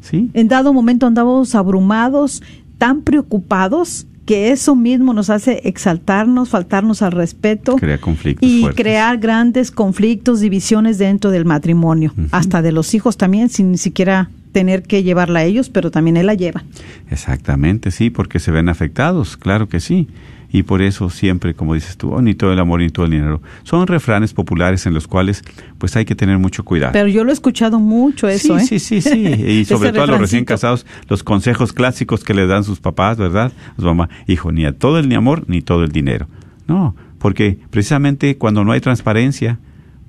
¿Sí? En dado momento andamos abrumados, tan preocupados, que eso mismo nos hace exaltarnos, faltarnos al respeto Crea conflictos y fuertes. crear grandes conflictos, divisiones dentro del matrimonio, hasta de los hijos también, sin ni siquiera tener que llevarla a ellos, pero también él la lleva. Exactamente, sí, porque se ven afectados, claro que sí. Y por eso siempre, como dices tú, oh, ni todo el amor ni todo el dinero. Son refranes populares en los cuales pues hay que tener mucho cuidado. Pero yo lo he escuchado mucho eso, sí, ¿eh? sí, sí, sí. Y sobre todo a los recién casados, los consejos clásicos que le dan sus papás, ¿verdad? Su mamá, hijo, ni a todo el ni amor ni todo el dinero. No, porque precisamente cuando no hay transparencia,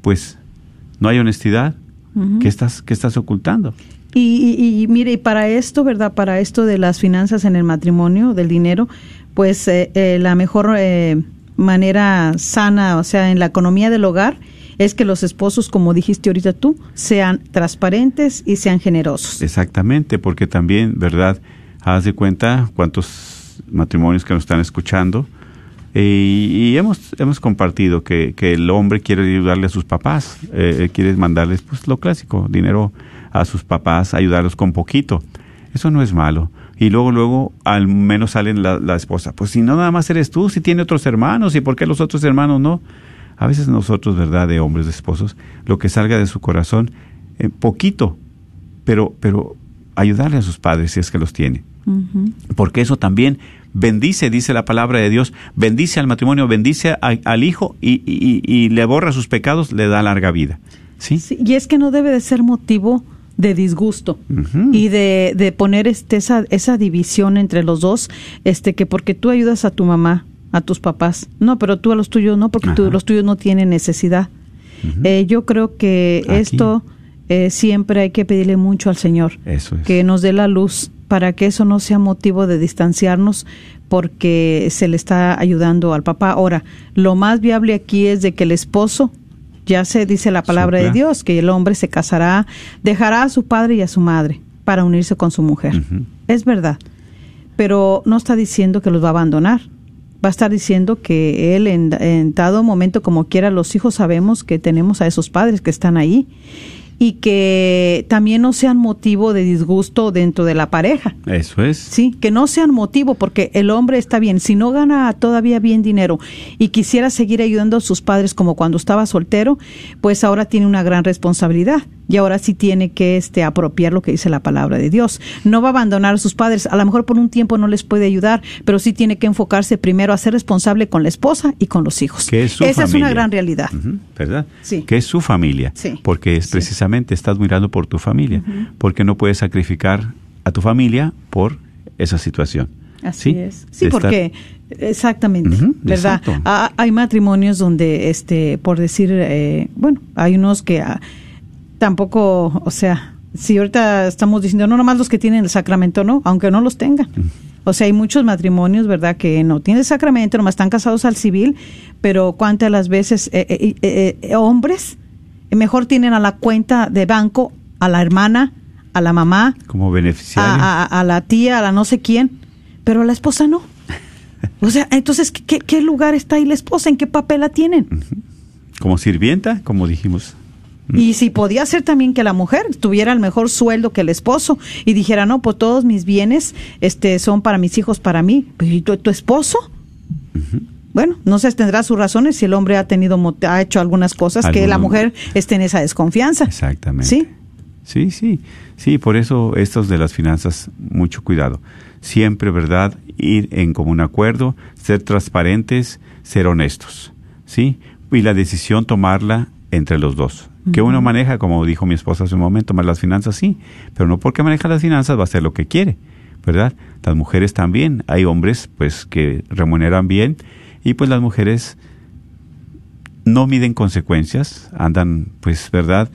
pues no hay honestidad. ¿Qué estás, qué estás ocultando? Y, y- y mire, y para esto, ¿verdad? Para esto de las finanzas en el matrimonio, del dinero, pues eh, eh, la mejor eh, manera sana, o sea, en la economía del hogar, es que los esposos, como dijiste ahorita tú, sean transparentes y sean generosos. Exactamente, porque también, ¿verdad? Haz de cuenta cuántos matrimonios que nos están escuchando. eh, y hemos, hemos compartido que, que el hombre quiere ayudarle a sus papás, eh, quiere mandarles pues lo clásico, dinero a sus papás, ayudarlos con poquito. Eso no es malo. Y luego, luego, al menos salen la, la esposa. Pues si no nada más eres tú, si tiene otros hermanos, ¿y por qué los otros hermanos no? A veces nosotros, ¿verdad? De hombres, de esposos, lo que salga de su corazón, eh, poquito, pero, pero ayudarle a sus padres si es que los tiene. Porque eso también bendice, dice la palabra de Dios, bendice al matrimonio, bendice a- al hijo y, y- y le borra sus pecados, le da larga vida. ¿Sí? Sí, y es que no debe de ser motivo de disgusto y de, de poner este, esa, esa división entre los dos, este que porque tú ayudas a tu mamá, a tus papás, no, pero tú a los tuyos no, porque tú- los tuyos no tienen necesidad. Eh, yo creo que Aquí. esto eh, siempre hay que pedirle mucho al Señor, Eso es. que nos dé la luz para que eso no sea motivo de distanciarnos porque se le está ayudando al papá. Ahora, lo más viable aquí es de que el esposo, ya se dice la palabra de. Dios, que el hombre se casará, dejará a su padre y a su madre para unirse con su mujer. Es verdad, pero no está diciendo que los va a abandonar. Va a estar diciendo que él en, en dado momento, como quiera, los hijos sabemos que tenemos a esos padres que están ahí y que también no sean motivo de disgusto dentro de la pareja. Eso es. Sí, que no sean motivo, porque el hombre está bien. Si no gana todavía bien dinero y quisiera seguir ayudando a sus padres como cuando estaba soltero, pues ahora tiene una gran responsabilidad y ahora sí tiene que este, apropiar lo que dice la palabra de Dios. No va a abandonar a sus padres, a lo mejor por un tiempo no les puede ayudar, pero sí tiene que enfocarse primero a ser responsable con la esposa y con los hijos. Que es su Esa es una gran realidad. ¿Verdad? Sí. Que es su familia. Sí. Porque es Sí. precisamente estás mirando por tu familia. Porque no puedes sacrificar a tu familia por esa situación. Así ¿sí? es. Sí, De estar- porque exactamente, ¿verdad? Ah, hay matrimonios donde, este, por decir, eh, bueno, hay unos que ah, tampoco, o sea, si ahorita estamos diciendo no nomás los que tienen el sacramento, no, aunque no los tengan. O sea, hay muchos matrimonios, ¿verdad?, que no tienen el sacramento, nomás están casados al civil, pero cuántas las veces eh, eh, eh, hombres mejor tienen a la cuenta de banco a la hermana, a la mamá, como beneficiario. a, a- a la tía, a la no sé quién, pero a la esposa no. O sea, entonces, ¿qué- ¿qué, qué lugar está ahí la esposa? ¿En qué papel la tienen? como sirvienta, como dijimos. Y si podía ser también que la mujer tuviera el mejor sueldo que el esposo y dijera, no, pues todos mis bienes este, son para mis hijos, para mí. Pero ¿y tu, tu esposo? Bueno, no sé, tendrá sus razones si el hombre ha tenido, ha hecho algunas cosas que la mujer esté en esa desconfianza. Exactamente. Sí. Sí, sí. Sí, por eso estos de las finanzas, mucho cuidado. Siempre, ¿verdad? Ir en común acuerdo, ser transparentes, ser honestos. ¿Sí? Y la decisión tomarla entre los dos. Que uno maneja, como dijo mi esposa hace un momento, más las finanzas, sí. Pero no porque maneja las finanzas va a hacer lo que quiere, ¿verdad? Las mujeres también. Hay hombres, pues, que remuneran bien y pues las mujeres no miden consecuencias, andan, pues, ¿verdad?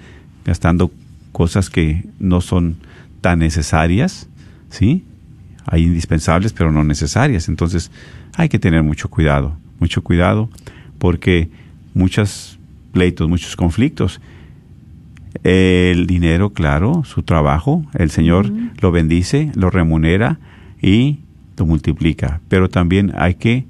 Gastando cosas que no son tan necesarias, ¿sí? Hay indispensables, pero no necesarias. Entonces, hay que tener mucho cuidado, mucho cuidado, porque muchos pleitos, muchos conflictos. El dinero, claro, su trabajo, el Señor lo bendice, lo remunera y lo multiplica. Pero también hay que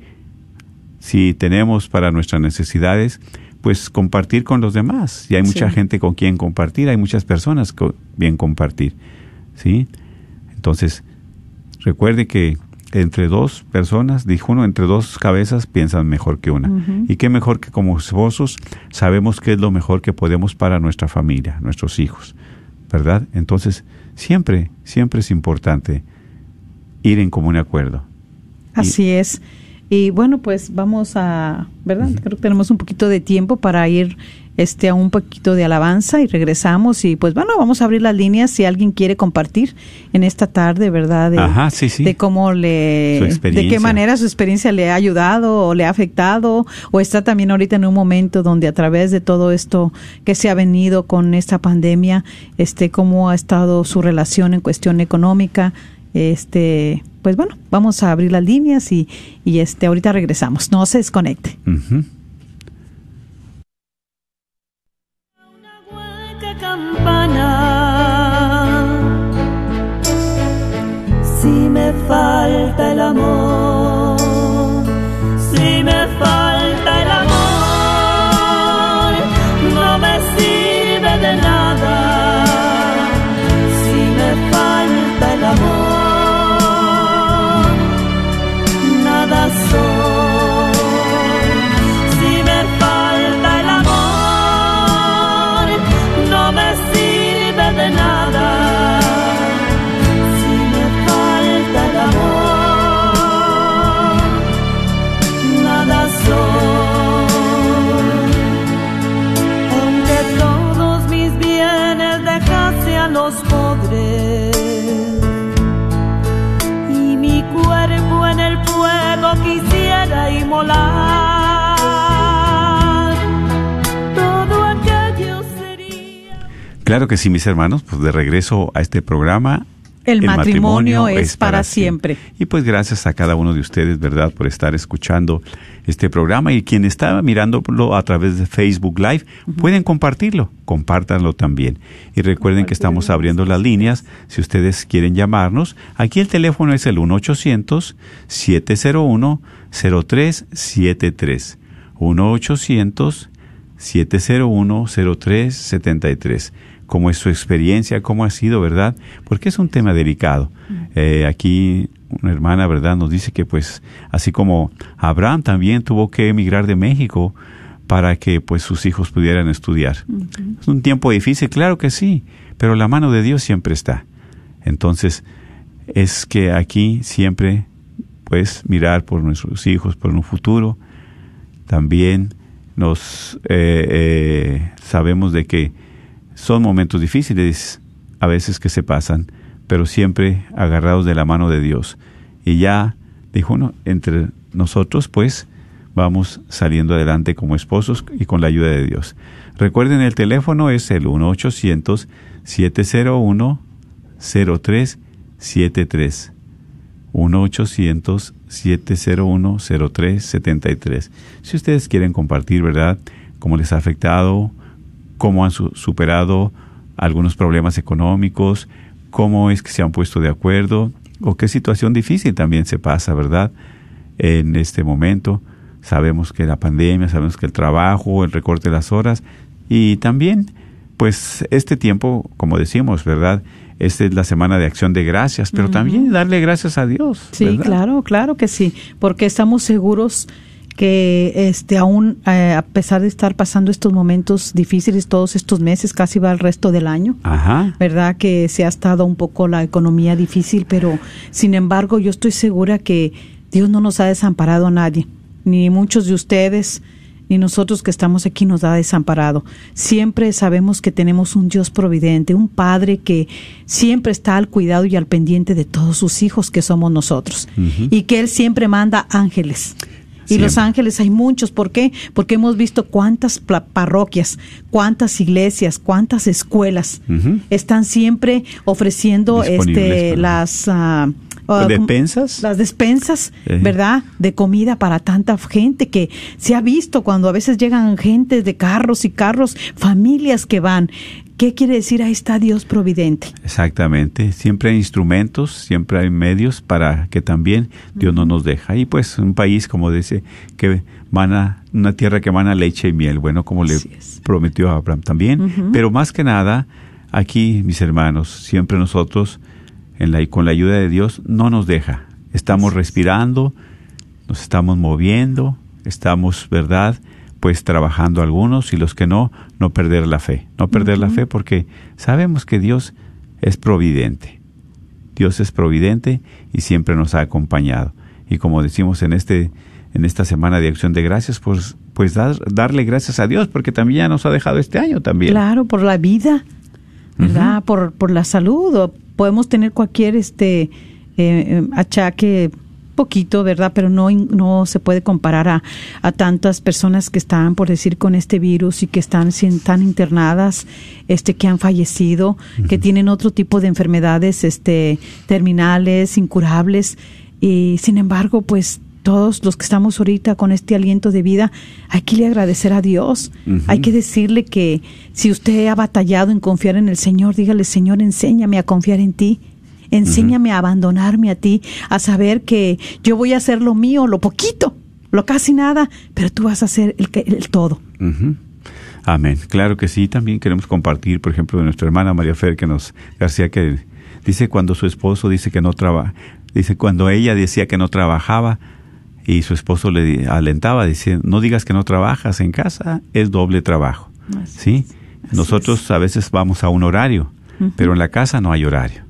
si tenemos para nuestras necesidades, pues compartir con los demás. Y hay mucha Sí. gente con quien compartir, hay muchas personas con bien compartir. ¿Sí? Entonces, recuerde que entre dos personas, dijo uno, entre dos cabezas piensan mejor que una. Y qué mejor que como esposos sabemos qué es lo mejor que podemos para nuestra familia, nuestros hijos, ¿verdad? Entonces, siempre, siempre es importante ir en común acuerdo. Así es. Y bueno, pues vamos a, ¿verdad? Creo que tenemos un poquito de tiempo para ir este a un poquito de alabanza y regresamos y pues bueno, vamos a abrir las líneas si alguien quiere compartir en esta tarde, ¿verdad? De, Ajá, sí, sí. de cómo le Su de qué manera su experiencia le ha ayudado o le ha afectado o está también ahorita en un momento donde a través de todo esto que se ha venido con esta pandemia, este cómo ha estado su relación en cuestión económica, este, pues bueno, vamos a abrir las líneas y, y este ahorita regresamos. No se desconecte. Campana. Si me falta el amor, si me falta quisiera inmolar. Todo aquello sería. Claro que sí, mis hermanos, pues de regreso a este programa. El matrimonio es para siempre. Y pues gracias a cada uno de ustedes, ¿verdad?, por estar escuchando este programa. Y quien está mirándolo a través de Facebook Live, pueden compartirlo, compártanlo también. Y recuerden que estamos abriendo las líneas. Si ustedes quieren llamarnos, aquí el teléfono es el 1-800-701-0373. 1-800-701-0373 cómo es su experiencia, cómo ha sido, ¿verdad? Porque es un tema delicado. Eh, aquí una hermana, ¿verdad? Nos dice que pues así como Abraham también tuvo que emigrar de México para que pues sus hijos pudieran estudiar. Es un tiempo difícil, claro que sí, pero la mano de Dios siempre está. Entonces, es que aquí siempre pues mirar por nuestros hijos, por un futuro. También nos eh, eh, sabemos de que son momentos difíciles a veces que se pasan, pero siempre agarrados de la mano de Dios. Y ya dijo uno, entre nosotros pues vamos saliendo adelante como esposos y con la ayuda de Dios. Recuerden, el teléfono es el 1-800-701-0373. 1-800-701-0373. Si ustedes quieren compartir, ¿verdad?, cómo les ha afectado, cómo han su- superado algunos problemas económicos, cómo es que se han puesto de acuerdo, o qué situación difícil también se pasa, ¿verdad?, en este momento. Sabemos que la pandemia, sabemos que el trabajo, el recorte de las horas, y también, pues, este tiempo, como decimos, ¿verdad?, esta es la semana de acción de gracias, pero también darle gracias a Dios. Sí, ¿verdad? claro, claro que sí, porque estamos seguros que este aún eh, a pesar de estar pasando estos momentos difíciles todos estos meses, casi va el resto del año. Ajá. ¿Verdad? Que se ha estado un poco la economía difícil, pero sin embargo yo estoy segura que Dios no nos ha desamparado a nadie, ni muchos de ustedes, ni nosotros que estamos aquí nos ha desamparado. Siempre sabemos que tenemos un Dios providente, un Padre que siempre está al cuidado y al pendiente de todos sus hijos que somos nosotros, y que Él siempre manda ángeles. Y los ángeles hay muchos. ¿Por qué? Porque hemos visto cuántas parroquias, cuántas iglesias, cuántas escuelas están siempre ofreciendo Disponibles este las ah, ¿Despensas? las despensas. ¿verdad? De comida para tanta gente que se ha visto cuando a veces llegan gentes de carros y carros, familias que van. ¿Qué quiere decir? Ahí está Dios providente. Exactamente. Siempre hay instrumentos, siempre hay medios para que también Dios no nos deja. Y pues un país, como dice, que mana, una tierra que mana leche y miel, bueno, como le es. prometió a Abraham también. Pero más que nada, aquí, mis hermanos, siempre nosotros, en la, con la ayuda de Dios, no nos deja. Estamos respirando, nos estamos moviendo, estamos, ¿verdad? Pues trabajando algunos y los que no, no perder la fe. No perder la fe porque sabemos que Dios es providente. Dios es providente y siempre nos ha acompañado. Y como decimos en este en esta semana de acción de gracias, pues pues dar- darle gracias a Dios porque también ya nos ha dejado este año también. Claro, por la vida, ¿verdad? por, por la salud. Podemos tener cualquier este eh, eh, achaque poquito, ¿verdad? Pero no, no se puede comparar a, a tantas personas que están, por decir, con este virus y que están, están internadas, este, que han fallecido, que tienen otro tipo de enfermedades, este, terminales, incurables. Y sin embargo, pues todos los que estamos ahorita con este aliento de vida, hay que le agradecer a Dios. Hay que decirle que si usted ha batallado en confiar en el Señor, dígale, Señor, enséñame a confiar en ti. Enséñame a abandonarme a ti, a saber que yo voy a hacer lo mío, lo poquito, lo casi nada, pero tú vas a hacer el, el todo. Amén. Claro que sí. También queremos compartir, por ejemplo, de nuestra hermana María Fer que nos García que dice cuando su esposo dice que no trabaja, dice cuando ella decía que no trabajaba y su esposo le alentaba, dice no digas que no trabajas en casa, es doble trabajo. Así ¿Sí? Así Nosotros a veces vamos a un horario, pero en la casa no hay horario.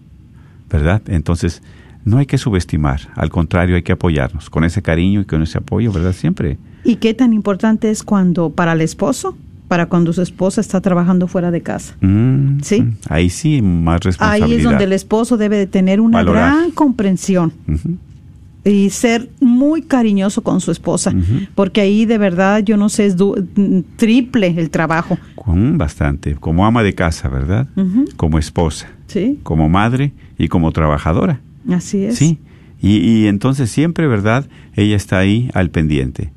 ¿Verdad? Entonces, no hay que subestimar, al contrario, hay que apoyarnos con ese cariño y con ese apoyo, ¿verdad? Siempre. ¿Y qué tan importante es cuando para el esposo, para cuando su esposa está trabajando fuera de casa? Mm, Sí. mm, Ahí sí, más responsabilidad. Ahí es donde el esposo debe de tener una Valorar. gran comprensión. Y ser muy cariñoso con su esposa, porque ahí de verdad yo no sé es du- triple el trabajo. Mm, bastante. Como ama de casa, ¿verdad? Como esposa, Sí, como madre y como trabajadora. así es. Sí. Y, y entonces siempre, ¿verdad? Ella está ahí al pendiente.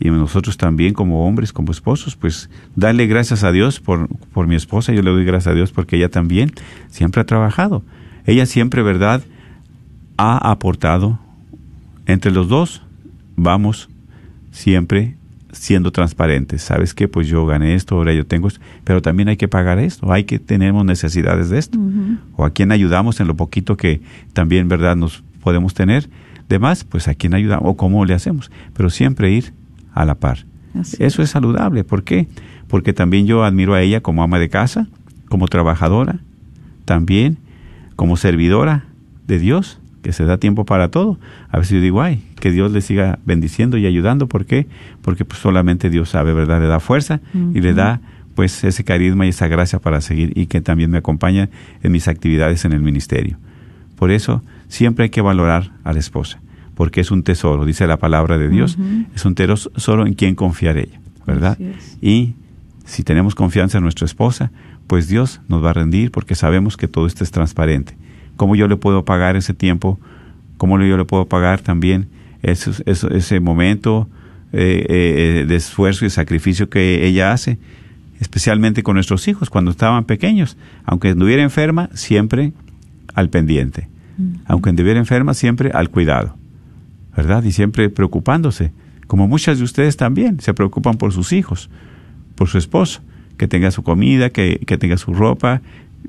Y nosotros también como hombres, como esposos, pues darle gracias a Dios por, por mi esposa. Yo le doy gracias a Dios porque ella también siempre ha trabajado. Ella siempre, ¿verdad? Ha aportado. Entre los dos vamos siempre siendo transparentes. ¿Sabes qué? Pues yo gané esto, ahora yo tengo esto, pero también hay que pagar esto, hay que tenemos necesidades de esto. O a quién ayudamos en lo poquito que también, ¿verdad?, nos podemos tener. De más, pues a quién ayudamos o cómo le hacemos, pero siempre ir a la par. Así Eso es saludable. ¿Por qué? Porque también yo admiro a ella como ama de casa, como trabajadora, también como servidora de Dios, que se da tiempo para todo. A veces yo digo, ay, que Dios le siga bendiciendo y ayudando. ¿Por qué? Porque pues solamente Dios sabe, ¿verdad? Le da fuerza y le da pues ese carisma y esa gracia para seguir y que también me acompaña en mis actividades en el ministerio. Por eso siempre hay que valorar a la esposa. porque es un tesoro, dice la palabra de Dios, es un tesoro en quien confiar ella, ¿verdad? Y si tenemos confianza en nuestra esposa, pues Dios nos va a rendir porque sabemos que todo esto es transparente. ¿Cómo yo le puedo pagar ese tiempo? ¿Cómo yo le puedo pagar también ese, ese, ese momento eh, eh, de esfuerzo y sacrificio que ella hace? Especialmente con nuestros hijos cuando estaban pequeños. Aunque estuviera enferma, siempre al pendiente. Aunque estuviera enferma, siempre al cuidado. ¿Verdad? Y siempre preocupándose. Como muchas de ustedes también se preocupan por sus hijos, por su esposo, que tenga su comida, que, que tenga su ropa,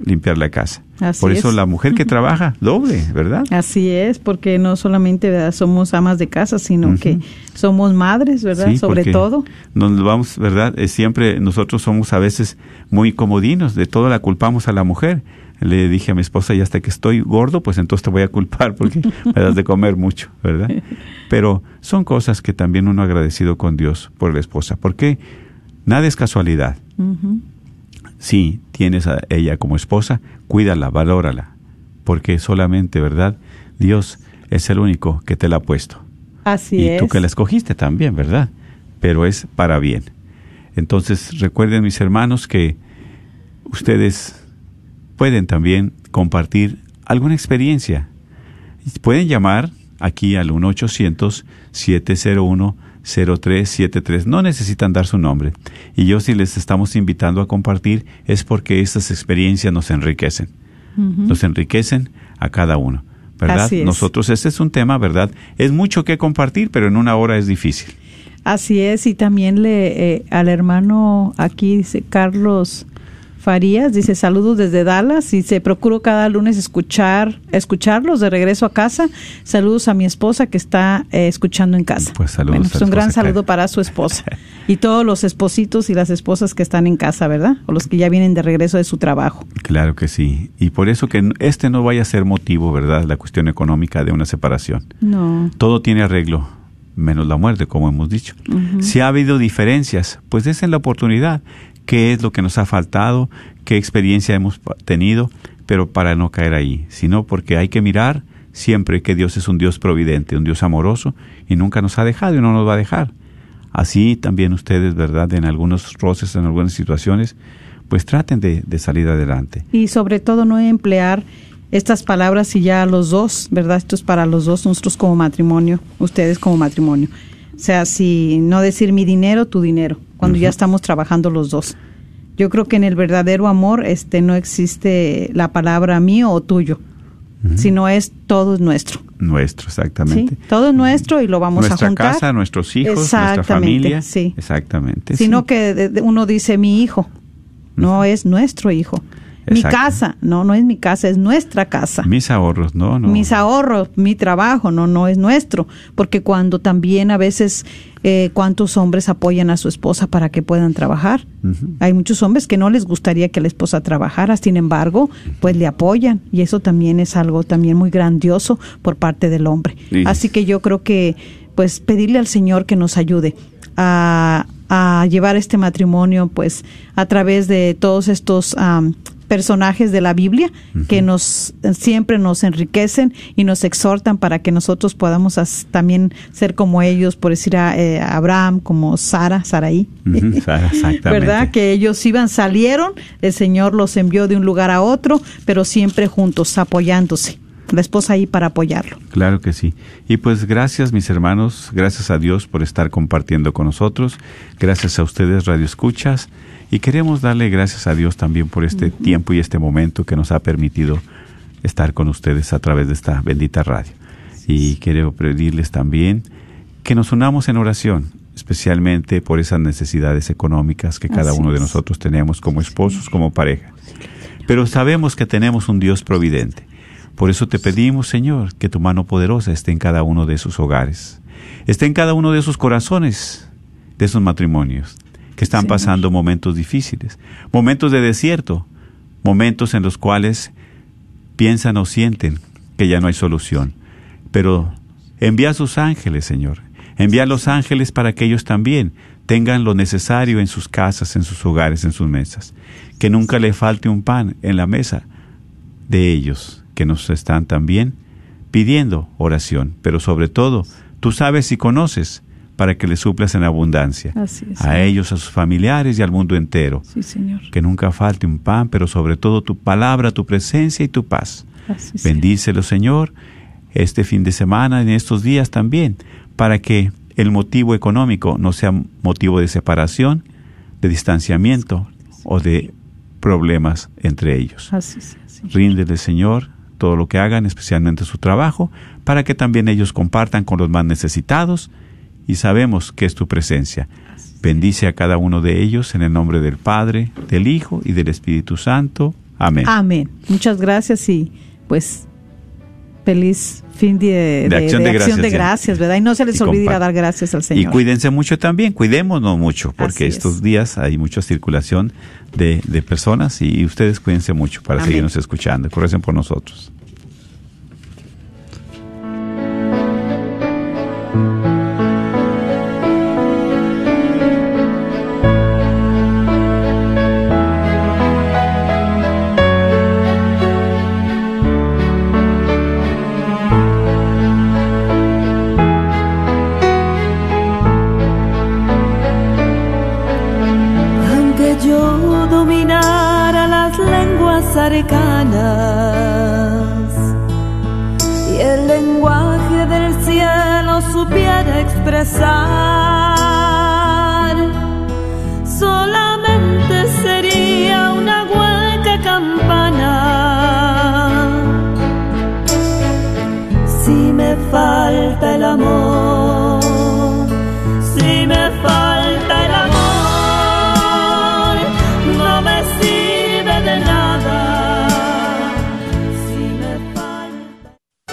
limpiar la casa. Así por eso es. la mujer que trabaja doble, ¿verdad? Así es, porque no solamente ¿verdad? somos amas de casa, sino que somos madres, ¿verdad? Sí, Sobre todo. Nos vamos, ¿verdad? Eh, siempre nosotros somos a veces muy comodinos, de todo la culpamos a la mujer. Le dije a mi esposa, y hasta que estoy gordo, pues entonces te voy a culpar porque me das de comer mucho, ¿verdad? Pero son cosas que también uno ha agradecido con Dios por la esposa, porque nada es casualidad. Si tienes a ella como esposa, cuídala, valórala, porque solamente, ¿verdad? Dios es el único que te la ha puesto. Así y es. tú que la escogiste también, ¿verdad? Pero es para bien. Entonces, recuerden mis hermanos que ustedes pueden también compartir alguna experiencia. Pueden llamar aquí al 1-800-701-0373. No necesitan dar su nombre. Y yo si les estamos invitando a compartir es porque estas experiencias nos enriquecen. Nos enriquecen a cada uno. ¿Verdad? Así es. Nosotros, este es un tema, ¿verdad? Es mucho que compartir, pero en una hora es difícil. Así es, y también le eh, al hermano aquí dice Carlos Farías, dice saludos desde Dallas y se procuro cada lunes escuchar escucharlos de regreso a casa. Saludos a mi esposa que está eh, escuchando en casa. Pues saludos Bueno, pues un gran saludo para su esposa y todos los espositos y las esposas que están en casa, ¿verdad? O los que ya vienen de regreso de su trabajo. Claro que sí. Y por eso que este no vaya a ser motivo, ¿verdad? La cuestión económica de una separación. No. Todo tiene arreglo, menos la muerte, como hemos dicho. Si ha habido diferencias, pues desen la oportunidad. ¿Qué es lo que nos ha faltado? ¿Qué experiencia hemos tenido? Pero para no caer ahí, sino porque hay que mirar siempre que Dios es un Dios providente, un Dios amoroso y nunca nos ha dejado y no nos va a dejar. Así también ustedes, ¿verdad? En algunos roces, en algunas situaciones, pues traten de, de salir adelante. Y sobre todo no emplear estas palabras y ya los dos, ¿verdad? Esto es para los dos, nosotros como matrimonio, ustedes como matrimonio. O sea, si no decir mi dinero, tu dinero, cuando ya estamos trabajando los dos. Yo creo que en el verdadero amor este no existe la palabra mío o tuyo, sino es todo es nuestro. Nuestro, ¿sí? exactamente. Todo es nuestro y lo vamos nuestra a juntar. casa, nuestros hijos, nuestra familia. sí. Exactamente. Sino sí. que uno dice mi hijo, no es nuestro hijo. Mi casa, no, no es mi casa, es nuestra casa. Mis ahorros, no, no. Mis ahorros, mi trabajo, no, no es nuestro. Porque cuando también a veces, eh, ¿cuántos hombres apoyan a su esposa para que puedan trabajar? Hay muchos hombres que no les gustaría que la esposa trabajara, sin embargo, pues le apoyan. Y eso también es algo también muy grandioso por parte del hombre. Sí. Así que yo creo que, pues, pedirle al Señor que nos ayude a, a llevar este matrimonio, pues, a través de todos estos personajes de la Biblia que nos siempre nos enriquecen y nos exhortan para que nosotros podamos as- también ser como ellos, por decir a eh, Abraham, como Sara, Saraí. Sara, exactamente. ¿Verdad? Que ellos iban, salieron, el Señor los envió de un lugar a otro, pero siempre juntos, apoyándose. La esposa ahí para apoyarlo. Claro que sí. Y pues gracias mis hermanos, gracias a Dios por estar compartiendo con nosotros, gracias a ustedes Radio Escuchas y queremos darle gracias a Dios también por este tiempo y este momento que nos ha permitido estar con ustedes a través de esta bendita radio. Y quiero pedirles también que nos unamos en oración, especialmente por esas necesidades económicas que cada Así uno de nosotros tenemos como esposos, como pareja. Pero sabemos que tenemos un Dios providente. Por eso te pedimos, Señor, que tu mano poderosa esté en cada uno de sus hogares, esté en cada uno de sus corazones, de esos matrimonios, que están Señor. pasando momentos difíciles, momentos de desierto, momentos en los cuales piensan o sienten que ya no hay solución. Pero envía a sus ángeles, Señor. Envía a los ángeles para que ellos también tengan lo necesario en sus casas, en sus hogares, en sus mesas. Que nunca le falte un pan en la mesa de ellos, que nos están también pidiendo oración, pero sobre todo, tú sabes y conoces para que les suplas en abundancia. Así es, a Señor. ellos, a sus familiares y al mundo entero. Sí, Señor. Que nunca falte un pan, pero sobre todo tu palabra, tu presencia y tu paz. Así. Bendícelo, Señor, este fin de semana, en estos días también, para que el motivo económico no sea motivo de separación, de distanciamiento o de problemas entre ellos. Así Señor. Ríndele, Señor, todo lo que hagan, especialmente su trabajo, para que también ellos compartan con los más necesitados y sabemos que es tu presencia. Bendice a cada uno de ellos en el nombre del Padre, del Hijo y del Espíritu Santo. Amén. Amén. Muchas gracias y pues feliz fin de, De acción de gracias, de gracias, ¿verdad? Y no se les Y olvide ir a dar gracias al Y Señor. cuídense mucho también, cuidémonos mucho, porque es. estos días hay mucha circulación de, de personas y ustedes cuídense mucho para Amén. seguirnos escuchando. Recen por nosotros.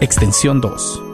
extensión 2.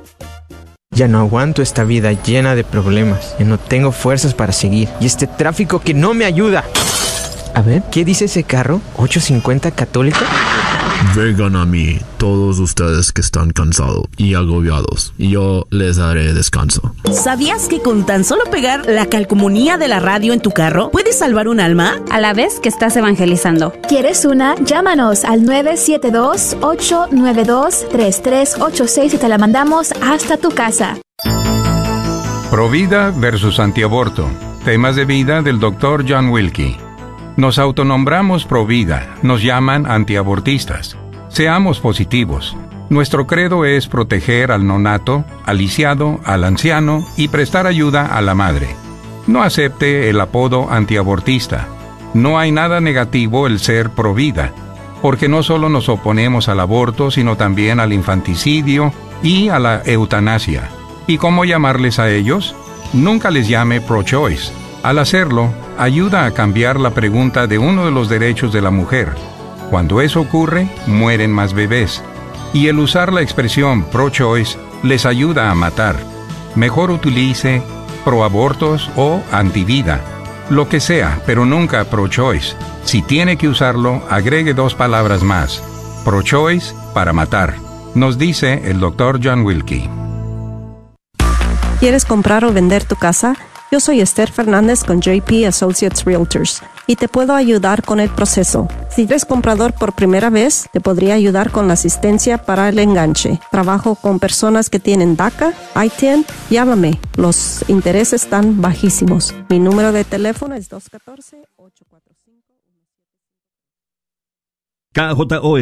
Ya no aguanto esta vida llena de problemas. Ya no tengo fuerzas para seguir. Y este tráfico que no me ayuda. A ver, ¿qué dice ese carro? ¿850 católica? Vengan a mí, todos ustedes que están cansados y agobiados, y yo les daré descanso. ¿Sabías que con tan solo pegar la calcomunía de la radio en tu carro puedes salvar un alma? A la vez que estás evangelizando. ¿Quieres una? Llámanos al 972-892-3386 y te la mandamos hasta tu casa. Provida versus antiaborto. Temas de vida del Dr. John Wilkie. Nos autonombramos Provida, nos llaman antiabortistas. Seamos positivos. Nuestro credo es proteger al nonato, al lisiado, al anciano y prestar ayuda a la madre. No acepte el apodo antiabortista. No hay nada negativo el ser provida, porque no solo nos oponemos al aborto, sino también al infanticidio y a la eutanasia. ¿Y cómo llamarles a ellos? Nunca les llame pro-choice. Al hacerlo, ayuda a cambiar la pregunta de uno de los derechos de la mujer. Cuando eso ocurre, mueren más bebés. Y el usar la expresión pro-choice les ayuda a matar. Mejor utilice pro-abortos o antivida. Lo que sea, pero nunca pro-choice. Si tiene que usarlo, agregue dos palabras más. Pro-choice para matar. Nos dice el Dr. John Wilkie. ¿Quieres comprar o vender tu casa? Yo soy Esther Fernández con JP Associates Realtors y te puedo ayudar con el proceso. Si eres comprador por primera vez, te podría ayudar con la asistencia para el enganche. Trabajo con personas que tienen DACA, ITIN, llámame. Los intereses están bajísimos. Mi número de teléfono es 214 845 KJOR